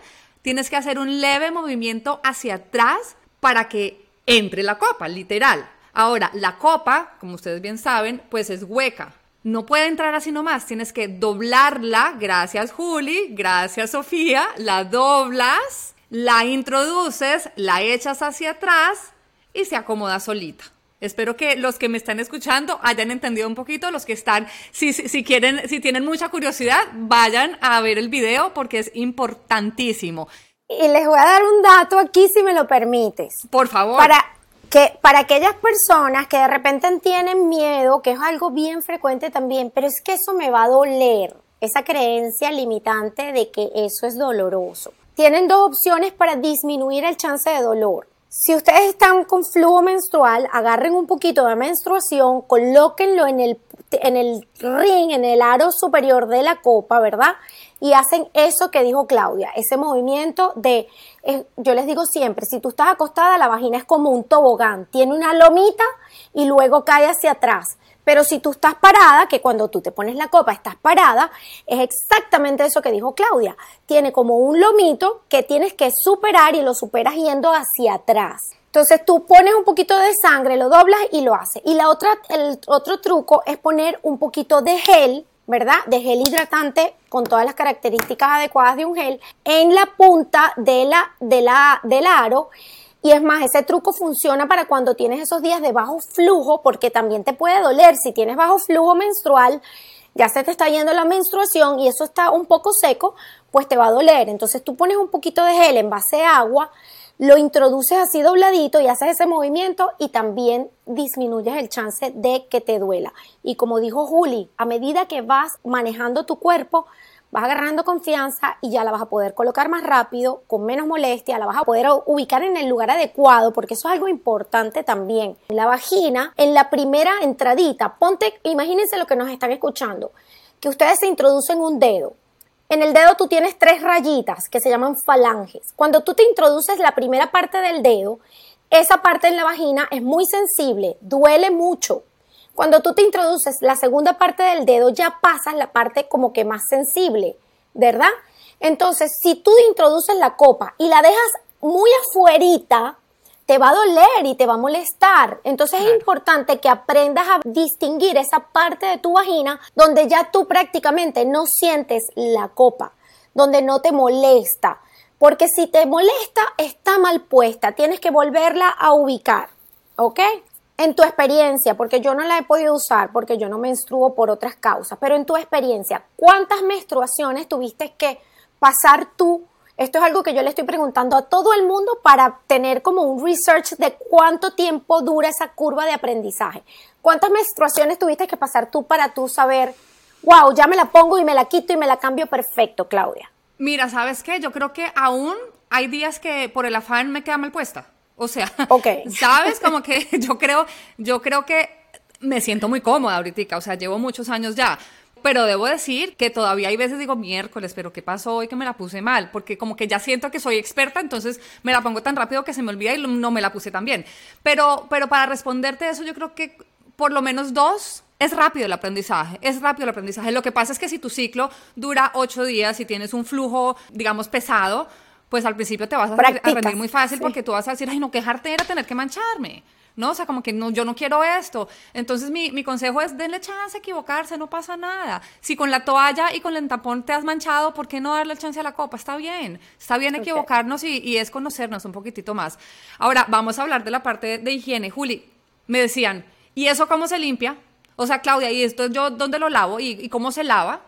A: Tienes que hacer un leve movimiento hacia atrás para que entre la copa, literal. Ahora, la copa, como ustedes bien saben, pues es hueca. No puede entrar así nomás, tienes que doblarla. Gracias, Juli. Gracias, Sofía. La doblas, la introduces, la echas hacia atrás y se acomoda solita. Espero que los que me están escuchando hayan entendido un poquito, los que están, si, si, quieren, si tienen mucha curiosidad, vayan a ver el video porque es importantísimo.
B: Y les voy a dar un dato aquí si me lo permites.
A: Por favor.
B: Para que para aquellas personas que de repente tienen miedo, que es algo bien frecuente también, pero es que eso me va a doler, esa creencia limitante de que eso es doloroso. Tienen dos opciones para disminuir el chance de dolor. Si ustedes están con flujo menstrual, agarren un poquito de menstruación, colóquenlo en el, en el ring, en el aro superior de la copa, ¿verdad? Y hacen eso que dijo Claudia, ese movimiento de, yo les digo siempre, si tú estás acostada, la vagina es como un tobogán, tiene una lomita y luego cae hacia atrás. Pero si tú estás parada, que cuando tú te pones la copa estás parada, es exactamente eso que dijo Claudia. Tiene como un lomito que tienes que superar y lo superas yendo hacia atrás. Entonces tú pones un poquito de sangre, lo doblas y lo haces. Y la otra, el otro truco es poner un poquito de gel, ¿verdad? De gel hidratante con todas las características adecuadas de un gel en la punta de la, de la, del aro y es más, ese truco funciona para cuando tienes esos días de bajo flujo, porque también te puede doler. Si tienes bajo flujo menstrual, ya se te está yendo la menstruación y eso está un poco seco, pues te va a doler. Entonces tú pones un poquito de gel en base a agua, lo introduces así dobladito y haces ese movimiento y también disminuyes el chance de que te duela. Y como dijo Juli, a medida que vas manejando tu cuerpo, vas agarrando confianza y ya la vas a poder colocar más rápido, con menos molestia, la vas a poder ubicar en el lugar adecuado, porque eso es algo importante también. La vagina, en la primera entradita, ponte, imagínense lo que nos están escuchando, que ustedes se introducen un dedo. En el dedo tú tienes tres rayitas que se llaman falanges. Cuando tú te introduces la primera parte del dedo, esa parte en la vagina es muy sensible, duele mucho, cuando tú te introduces la segunda parte del dedo, ya pasas la parte como que más sensible, ¿verdad? Entonces, si tú introduces la copa y la dejas muy afuerita, te va a doler y te va a molestar. Entonces es importante que aprendas a distinguir esa parte de tu vagina donde ya tú prácticamente no sientes la copa, donde no te molesta. Porque si te molesta, está mal puesta. Tienes que volverla a ubicar. ¿Ok? En tu experiencia, porque yo no la he podido usar, porque yo no menstruo por otras causas, pero en tu experiencia, ¿cuántas menstruaciones tuviste que pasar tú? Esto es algo que yo le estoy preguntando a todo el mundo para tener como un research de cuánto tiempo dura esa curva de aprendizaje. ¿Cuántas menstruaciones tuviste que pasar tú para tú saber, wow, ya me la pongo y me la quito y me la cambio perfecto, Claudia?
A: Mira, ¿sabes qué? Yo creo que aún hay días que por el afán me queda mal puesta. O sea, <laughs> <laughs> ¿sabes? Como que <laughs> yo creo, yo creo que me siento muy cómoda ahorita, o sea, llevo muchos años ya. Pero debo decir que todavía hay veces digo miércoles, pero ¿qué pasó hoy que me la puse mal? Porque como que ya siento que soy experta, entonces me la pongo tan rápido que se me olvida y no me la puse tan bien. Pero, pero para responderte eso, yo creo que por lo menos dos es rápido el aprendizaje, es rápido el aprendizaje. Lo que pasa es que si tu ciclo dura ocho días y tienes un flujo, digamos, pesado, pues al principio te vas a, aprender muy fácil porque tú vas a decir, ay, no, quejarte era tener que mancharme. ¿no? O sea, como que no, yo no quiero esto. Entonces, mi, mi, consejo es, denle chance a equivocarse, no pasa nada. Si con la toalla y con el tapón te has manchado, ¿por qué no darle chance a la copa? Está bien, está bien equivocarnos y, y, es conocernos un poquitito más. Ahora, vamos a hablar de la parte de higiene. Juli, me decían, ¿y eso cómo se limpia? O sea, Claudia, ¿y esto yo dónde lo lavo y, y cómo se lava?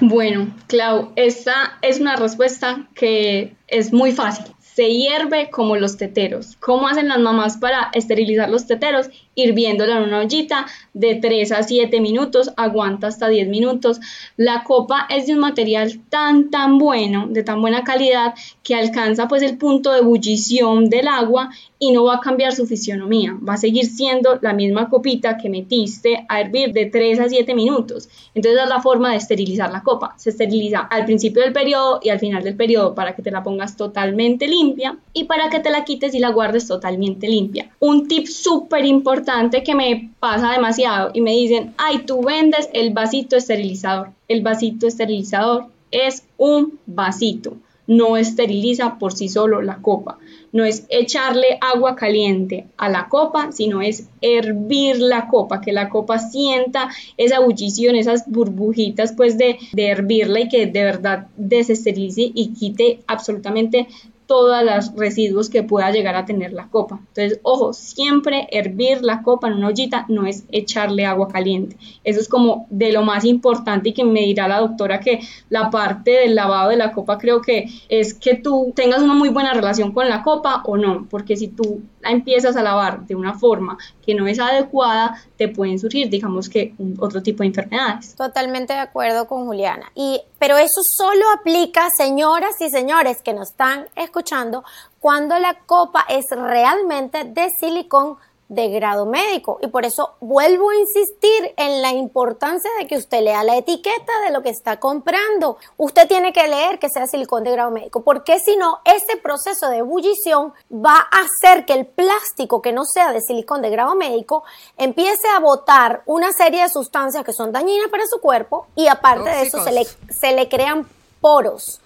C: Bueno, Clau, esta es una respuesta que es muy fácil. se hierve como los teteros. ¿Cómo hacen las mamás para esterilizar los teteros? Hirviéndola en una ollita de 3 a 7 minutos, aguanta hasta 10 minutos. La copa es de un material tan tan bueno, de tan buena calidad, que alcanza pues el punto de ebullición del agua y no va a cambiar su fisionomía, va a seguir siendo la misma copita que metiste a hervir de 3 a 7 minutos. Entonces es la forma de esterilizar la copa. Se esteriliza al principio del periodo y al final del periodo para que te la pongas totalmente limpia y para que te la quites y la guardes totalmente limpia. Un tip súper importante que me pasa demasiado y me dicen, ay, tú vendes el vasito esterilizador. El vasito esterilizador es un vasito no esteriliza por sí solo la copa. No es echarle agua caliente a la copa, sino es hervir la copa, que la copa sienta esa ebullición, esas burbujitas pues de, de hervirla y que de verdad desesterilice y quite absolutamente todos los residuos que pueda llegar a tener la copa. Entonces, ojo, siempre hervir la copa en una ollita no es echarle agua caliente. Eso es como de lo más importante y que me dirá la doctora que la parte del lavado de la copa creo que es que tú tengas una muy buena relación con la copa o no, porque si tú empiezas a lavar de una forma que no es adecuada, te pueden surgir, digamos que, otro tipo de enfermedades.
B: Totalmente de acuerdo con Juliana. Y, pero eso solo aplica, señoras y señores que nos están escuchando, cuando la copa es realmente de silicón de grado médico. Y por eso vuelvo a insistir en la importancia de que usted lea la etiqueta de lo que está comprando. Usted tiene que leer que sea silicón de grado médico, porque si no, ese proceso de ebullición va a hacer que el plástico que no sea de silicón de grado médico empiece a botar una serie de sustancias que son dañinas para su cuerpo y aparte de eso se le, se le crean poros.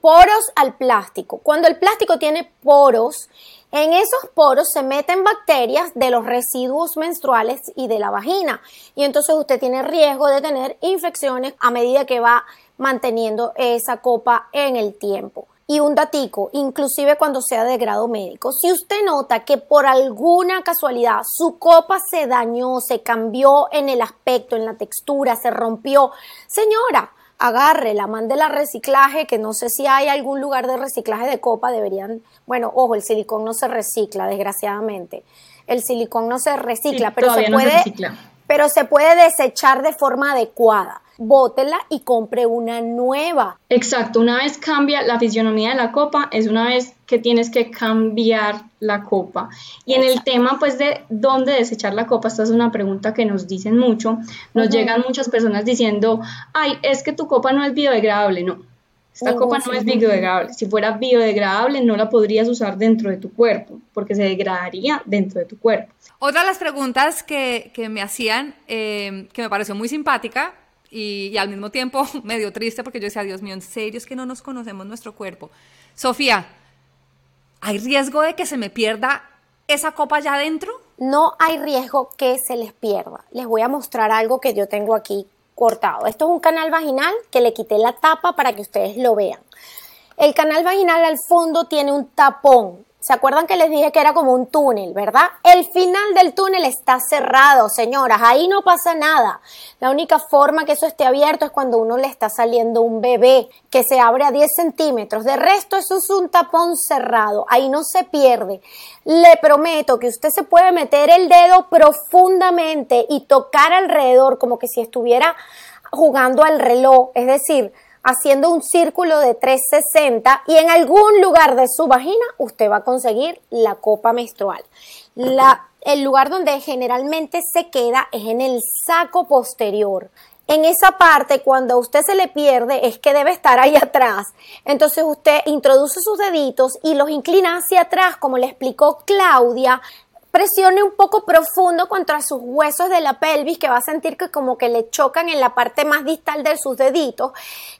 B: Poros al plástico. Cuando el plástico tiene poros, en esos poros se meten bacterias de los residuos menstruales y de la vagina. Y entonces usted tiene riesgo de tener infecciones a medida que va manteniendo esa copa en el tiempo. Y un datico, inclusive cuando sea de grado médico, si usted nota que por alguna casualidad su copa se dañó, se cambió en el aspecto, en la textura, se rompió, señora, agárrela, la reciclaje, que no sé si hay algún lugar de reciclaje de copa, deberían, bueno, ojo, el silicón no se recicla, desgraciadamente. El silicón no se recicla, pero se puede, pero se puede desechar de forma adecuada bótela y compre una nueva.
C: Exacto, una vez cambia la fisionomía de la copa, es una vez que tienes que cambiar la copa. Y en el tema pues de dónde desechar la copa, esta es una pregunta que nos dicen mucho, nos llegan muchas personas diciendo, ay, es que tu copa no es biodegradable, no. Esta copa no es biodegradable. Si fuera biodegradable, no la podrías usar dentro de tu cuerpo, porque se degradaría dentro de tu cuerpo.
A: Otra de las preguntas que, me hacían, eh, que me pareció muy simpática, y, al mismo tiempo <laughs> medio triste porque yo decía, Dios mío, en serio es que no nos conocemos nuestro cuerpo. Sofía, ¿hay riesgo de que se me pierda esa copa allá adentro?
B: No hay riesgo que se les pierda. Les voy a mostrar algo que yo tengo aquí cortado. Esto es un canal vaginal que le quité la tapa para que ustedes lo vean. El canal vaginal al fondo tiene un tapón ¿Se acuerdan que les dije que era como un túnel, verdad? El final del túnel está cerrado, señoras. Ahí no pasa nada. La única forma que eso esté abierto es cuando uno le está saliendo un bebé que se abre a 10 centímetros. De resto, eso es un tapón cerrado. Ahí no se pierde. Le prometo que usted se puede meter el dedo profundamente y tocar alrededor como que si estuviera jugando al reloj. Es decir, haciendo un círculo de 360 y en algún lugar de su vagina usted va a conseguir la copa menstrual. El lugar donde generalmente se queda es en el saco posterior. En esa parte, cuando a usted se le pierde, es que debe estar ahí <laughs> atrás. Entonces usted introduce sus deditos y los inclina hacia atrás, como le explicó Claudia, presione un poco profundo contra sus huesos de la pelvis, que va a sentir que como que le chocan en la parte más distal de sus deditos,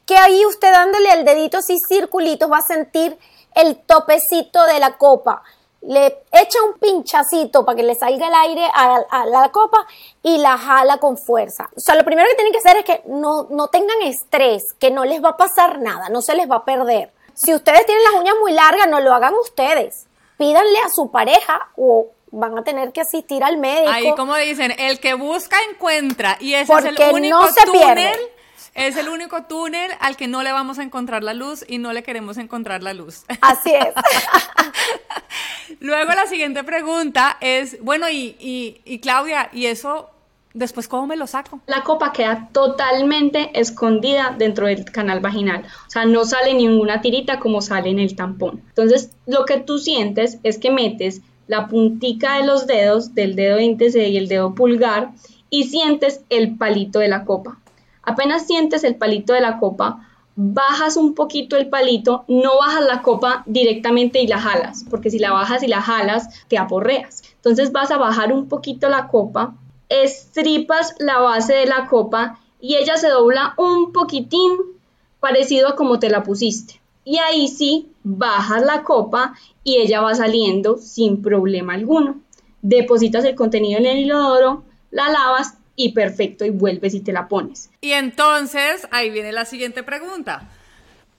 B: que ahí usted dándole el dedito así circulitos va a sentir el topecito de la copa. Le echa un pinchacito para que le salga el aire a, la copa y la jala con fuerza. O sea, lo primero que tienen que hacer es que no, no tengan estrés, que no les va a pasar nada, no se les va a perder. Si ustedes tienen las uñas muy largas, no lo hagan ustedes. Pídanle a su pareja o van a tener que asistir al médico.
A: Ahí como dicen, el que busca encuentra y ese es el único túnel Es el único túnel al que no le vamos a encontrar la luz y no le queremos encontrar la luz.
B: Así es. <laughs>
A: Luego la siguiente pregunta es, bueno, y, y Claudia, ¿y eso Después, ¿cómo me lo saco?
C: La copa queda totalmente escondida dentro del canal vaginal. O sea, no sale ninguna tirita como sale en el tampón. Entonces, lo que tú sientes es que metes la puntica de los dedos, del dedo índice y el dedo pulgar, y sientes el palito de la copa. Apenas sientes el palito de la copa, bajas un poquito el palito, no bajas la copa directamente y la jalas, porque si la bajas y la jalas, te aporreas. Entonces vas a bajar un poquito la copa, estripas la base de la copa y ella se dobla un poquitín parecido a como te la pusiste. Y ahí sí, bajas la copa y ella va saliendo sin problema alguno. Depositas el contenido en el inodoro, la lavas y perfecto y vuelves y te la pones.
A: Y entonces, ahí viene la siguiente pregunta.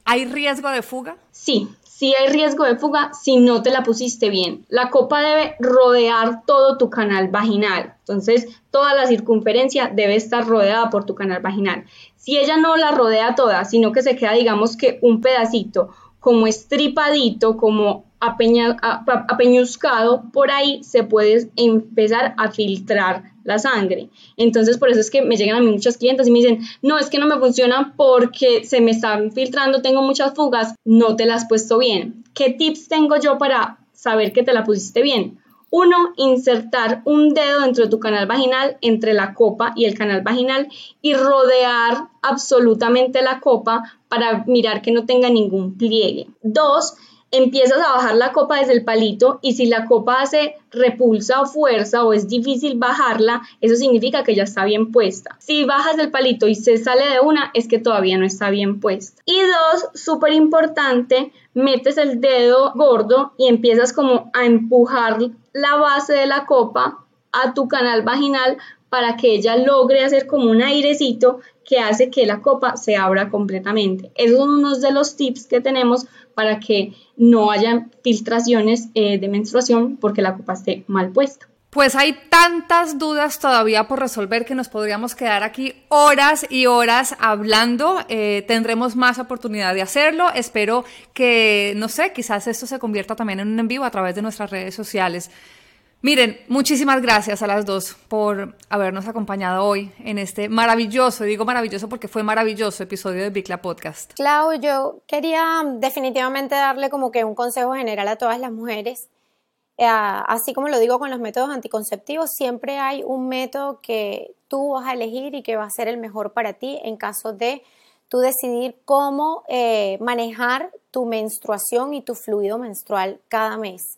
A: ¿Hay riesgo de fuga?
C: Sí, sí hay riesgo de fuga si no te la pusiste bien. La copa debe rodear todo tu canal vaginal. Entonces, toda la circunferencia debe estar rodeada por tu canal vaginal. Si ella no la rodea toda, sino que se queda, digamos que un pedacito como estripadito, como apeñuzcado, por ahí se puede empezar a filtrar la sangre. Entonces, por eso es que me llegan a mí muchas clientes y me dicen, no, es que no me funciona porque se me están filtrando, tengo muchas fugas, no te las has puesto bien. ¿Qué tips tengo yo para saber que te la pusiste bien? Uno, insertar un dedo dentro de tu canal vaginal, entre la copa y el canal vaginal, y rodear absolutamente la copa para mirar que no tenga ningún pliegue. Dos, empiezas a bajar la copa desde el palito y si la copa hace repulsa o fuerza o es difícil bajarla, eso significa que ya está bien puesta. Si bajas el palito y se sale de una, es que todavía no está bien puesta. Y dos, súper importante, metes el dedo gordo y empiezas como a empujar la base de la copa a tu canal vaginal para que ella logre hacer como un airecito que hace que la copa se abra completamente. Esos son unos de los tips que tenemos para que no haya filtraciones eh, de menstruación porque la copa esté mal puesta.
A: Pues hay tantas dudas todavía por resolver que nos podríamos quedar aquí horas y horas hablando. Eh, tendremos más oportunidad de hacerlo. Espero que, no sé, quizás esto se convierta también en un en vivo a través de nuestras redes sociales. Miren, muchísimas gracias a las dos por habernos acompañado hoy en este maravilloso, digo maravilloso porque fue maravilloso episodio de Bicla Podcast.
B: Clau, yo quería definitivamente darle como que un consejo general a todas las mujeres. Eh, así como lo digo con los métodos anticonceptivos, siempre hay un método que tú vas a elegir y que va a ser el mejor para ti en caso de tú decidir cómo eh, manejar tu menstruación y tu fluido menstrual cada mes.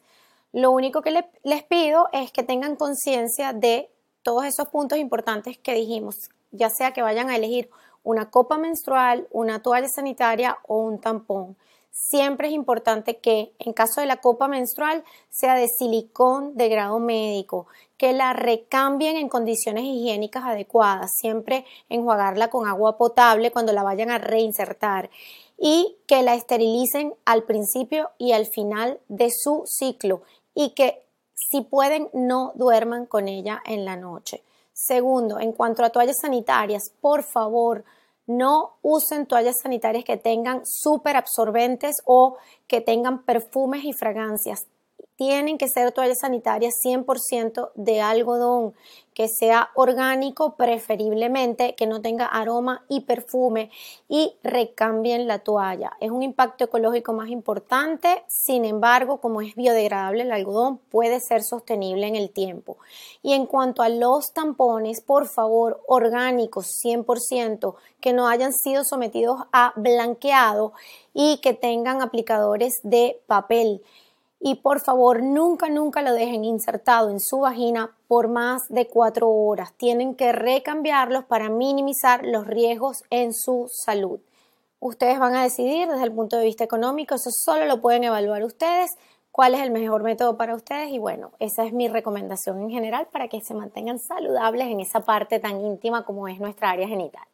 B: Lo único que les pido es que tengan conciencia de todos esos puntos importantes que dijimos, ya sea que vayan a elegir una copa menstrual, una toalla sanitaria o un tampón. Siempre es importante que en caso de la copa menstrual sea de silicón de grado médico, que la recambien en condiciones higiénicas adecuadas, siempre enjuagarla con agua potable cuando la vayan a reinsertar y que la esterilicen al principio y al final de su ciclo y que si pueden no duerman con ella en la noche. Segundo, en cuanto a toallas sanitarias, por favor, no usen toallas sanitarias que tengan súper absorbentes o que tengan perfumes y fragancias tienen que ser toallas sanitarias 100% de algodón, que sea orgánico preferiblemente, que no tenga aroma y perfume y recambien la toalla. Es un impacto ecológico más importante, sin embargo, como es biodegradable el algodón, puede ser sostenible en el tiempo. Y en cuanto a los tampones, por favor, orgánicos 100%, que no hayan sido sometidos a blanqueado y que tengan aplicadores de papel y por favor nunca, nunca lo dejen insertado en su vagina por más de cuatro horas. Tienen que recambiarlos para minimizar los riesgos en su salud. Ustedes van a decidir desde el punto de vista económico, eso solo lo pueden evaluar ustedes, cuál es el mejor método para ustedes y bueno, esa es mi recomendación en general para que se mantengan saludables en esa parte tan íntima como es nuestra área genital.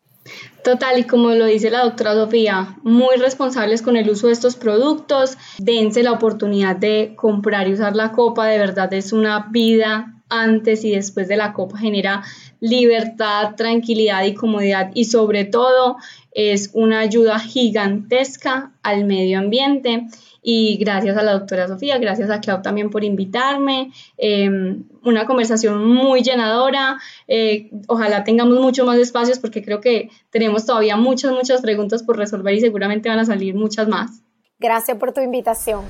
C: Total, y como lo dice la doctora Sofía, muy responsables con el uso de estos productos, dense la oportunidad de comprar y usar la copa, de verdad es una vida antes y después de la copa genera libertad, tranquilidad y comodidad y sobre todo es una ayuda gigantesca al medio ambiente y gracias a la doctora Sofía, gracias a Clau también por invitarme, em, una conversación muy llenadora, eh, ojalá tengamos mucho más espacios porque creo que tenemos todavía muchas, muchas preguntas por resolver y seguramente van a salir muchas más.
B: Gracias por tu invitación.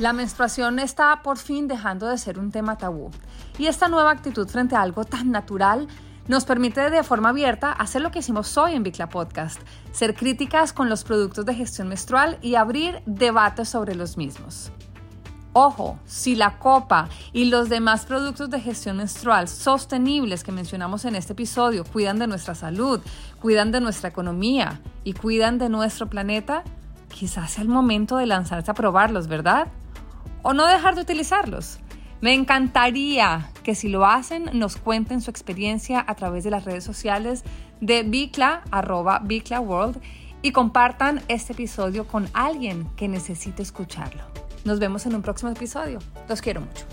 A: La menstruación está por fin dejando de ser un tema tabú y esta nueva actitud frente a algo tan natural nos permite de forma abierta hacer lo que hicimos hoy en Bicla Podcast, ser críticas con los productos de gestión menstrual y abrir debates sobre los mismos. Ojo, si la copa y los demás productos de gestión menstrual sostenibles que mencionamos en este episodio cuidan de nuestra salud, cuidan de nuestra economía y cuidan de nuestro planeta, quizás sea el momento de lanzarse a probarlos, ¿verdad? o no dejar de utilizarlos. Me encantaría que si lo hacen nos cuenten su experiencia a través de las redes sociales de Bicla, arroba Bicla World, y compartan este episodio con alguien que necesite escucharlo. Nos vemos en un próximo episodio. Los quiero mucho.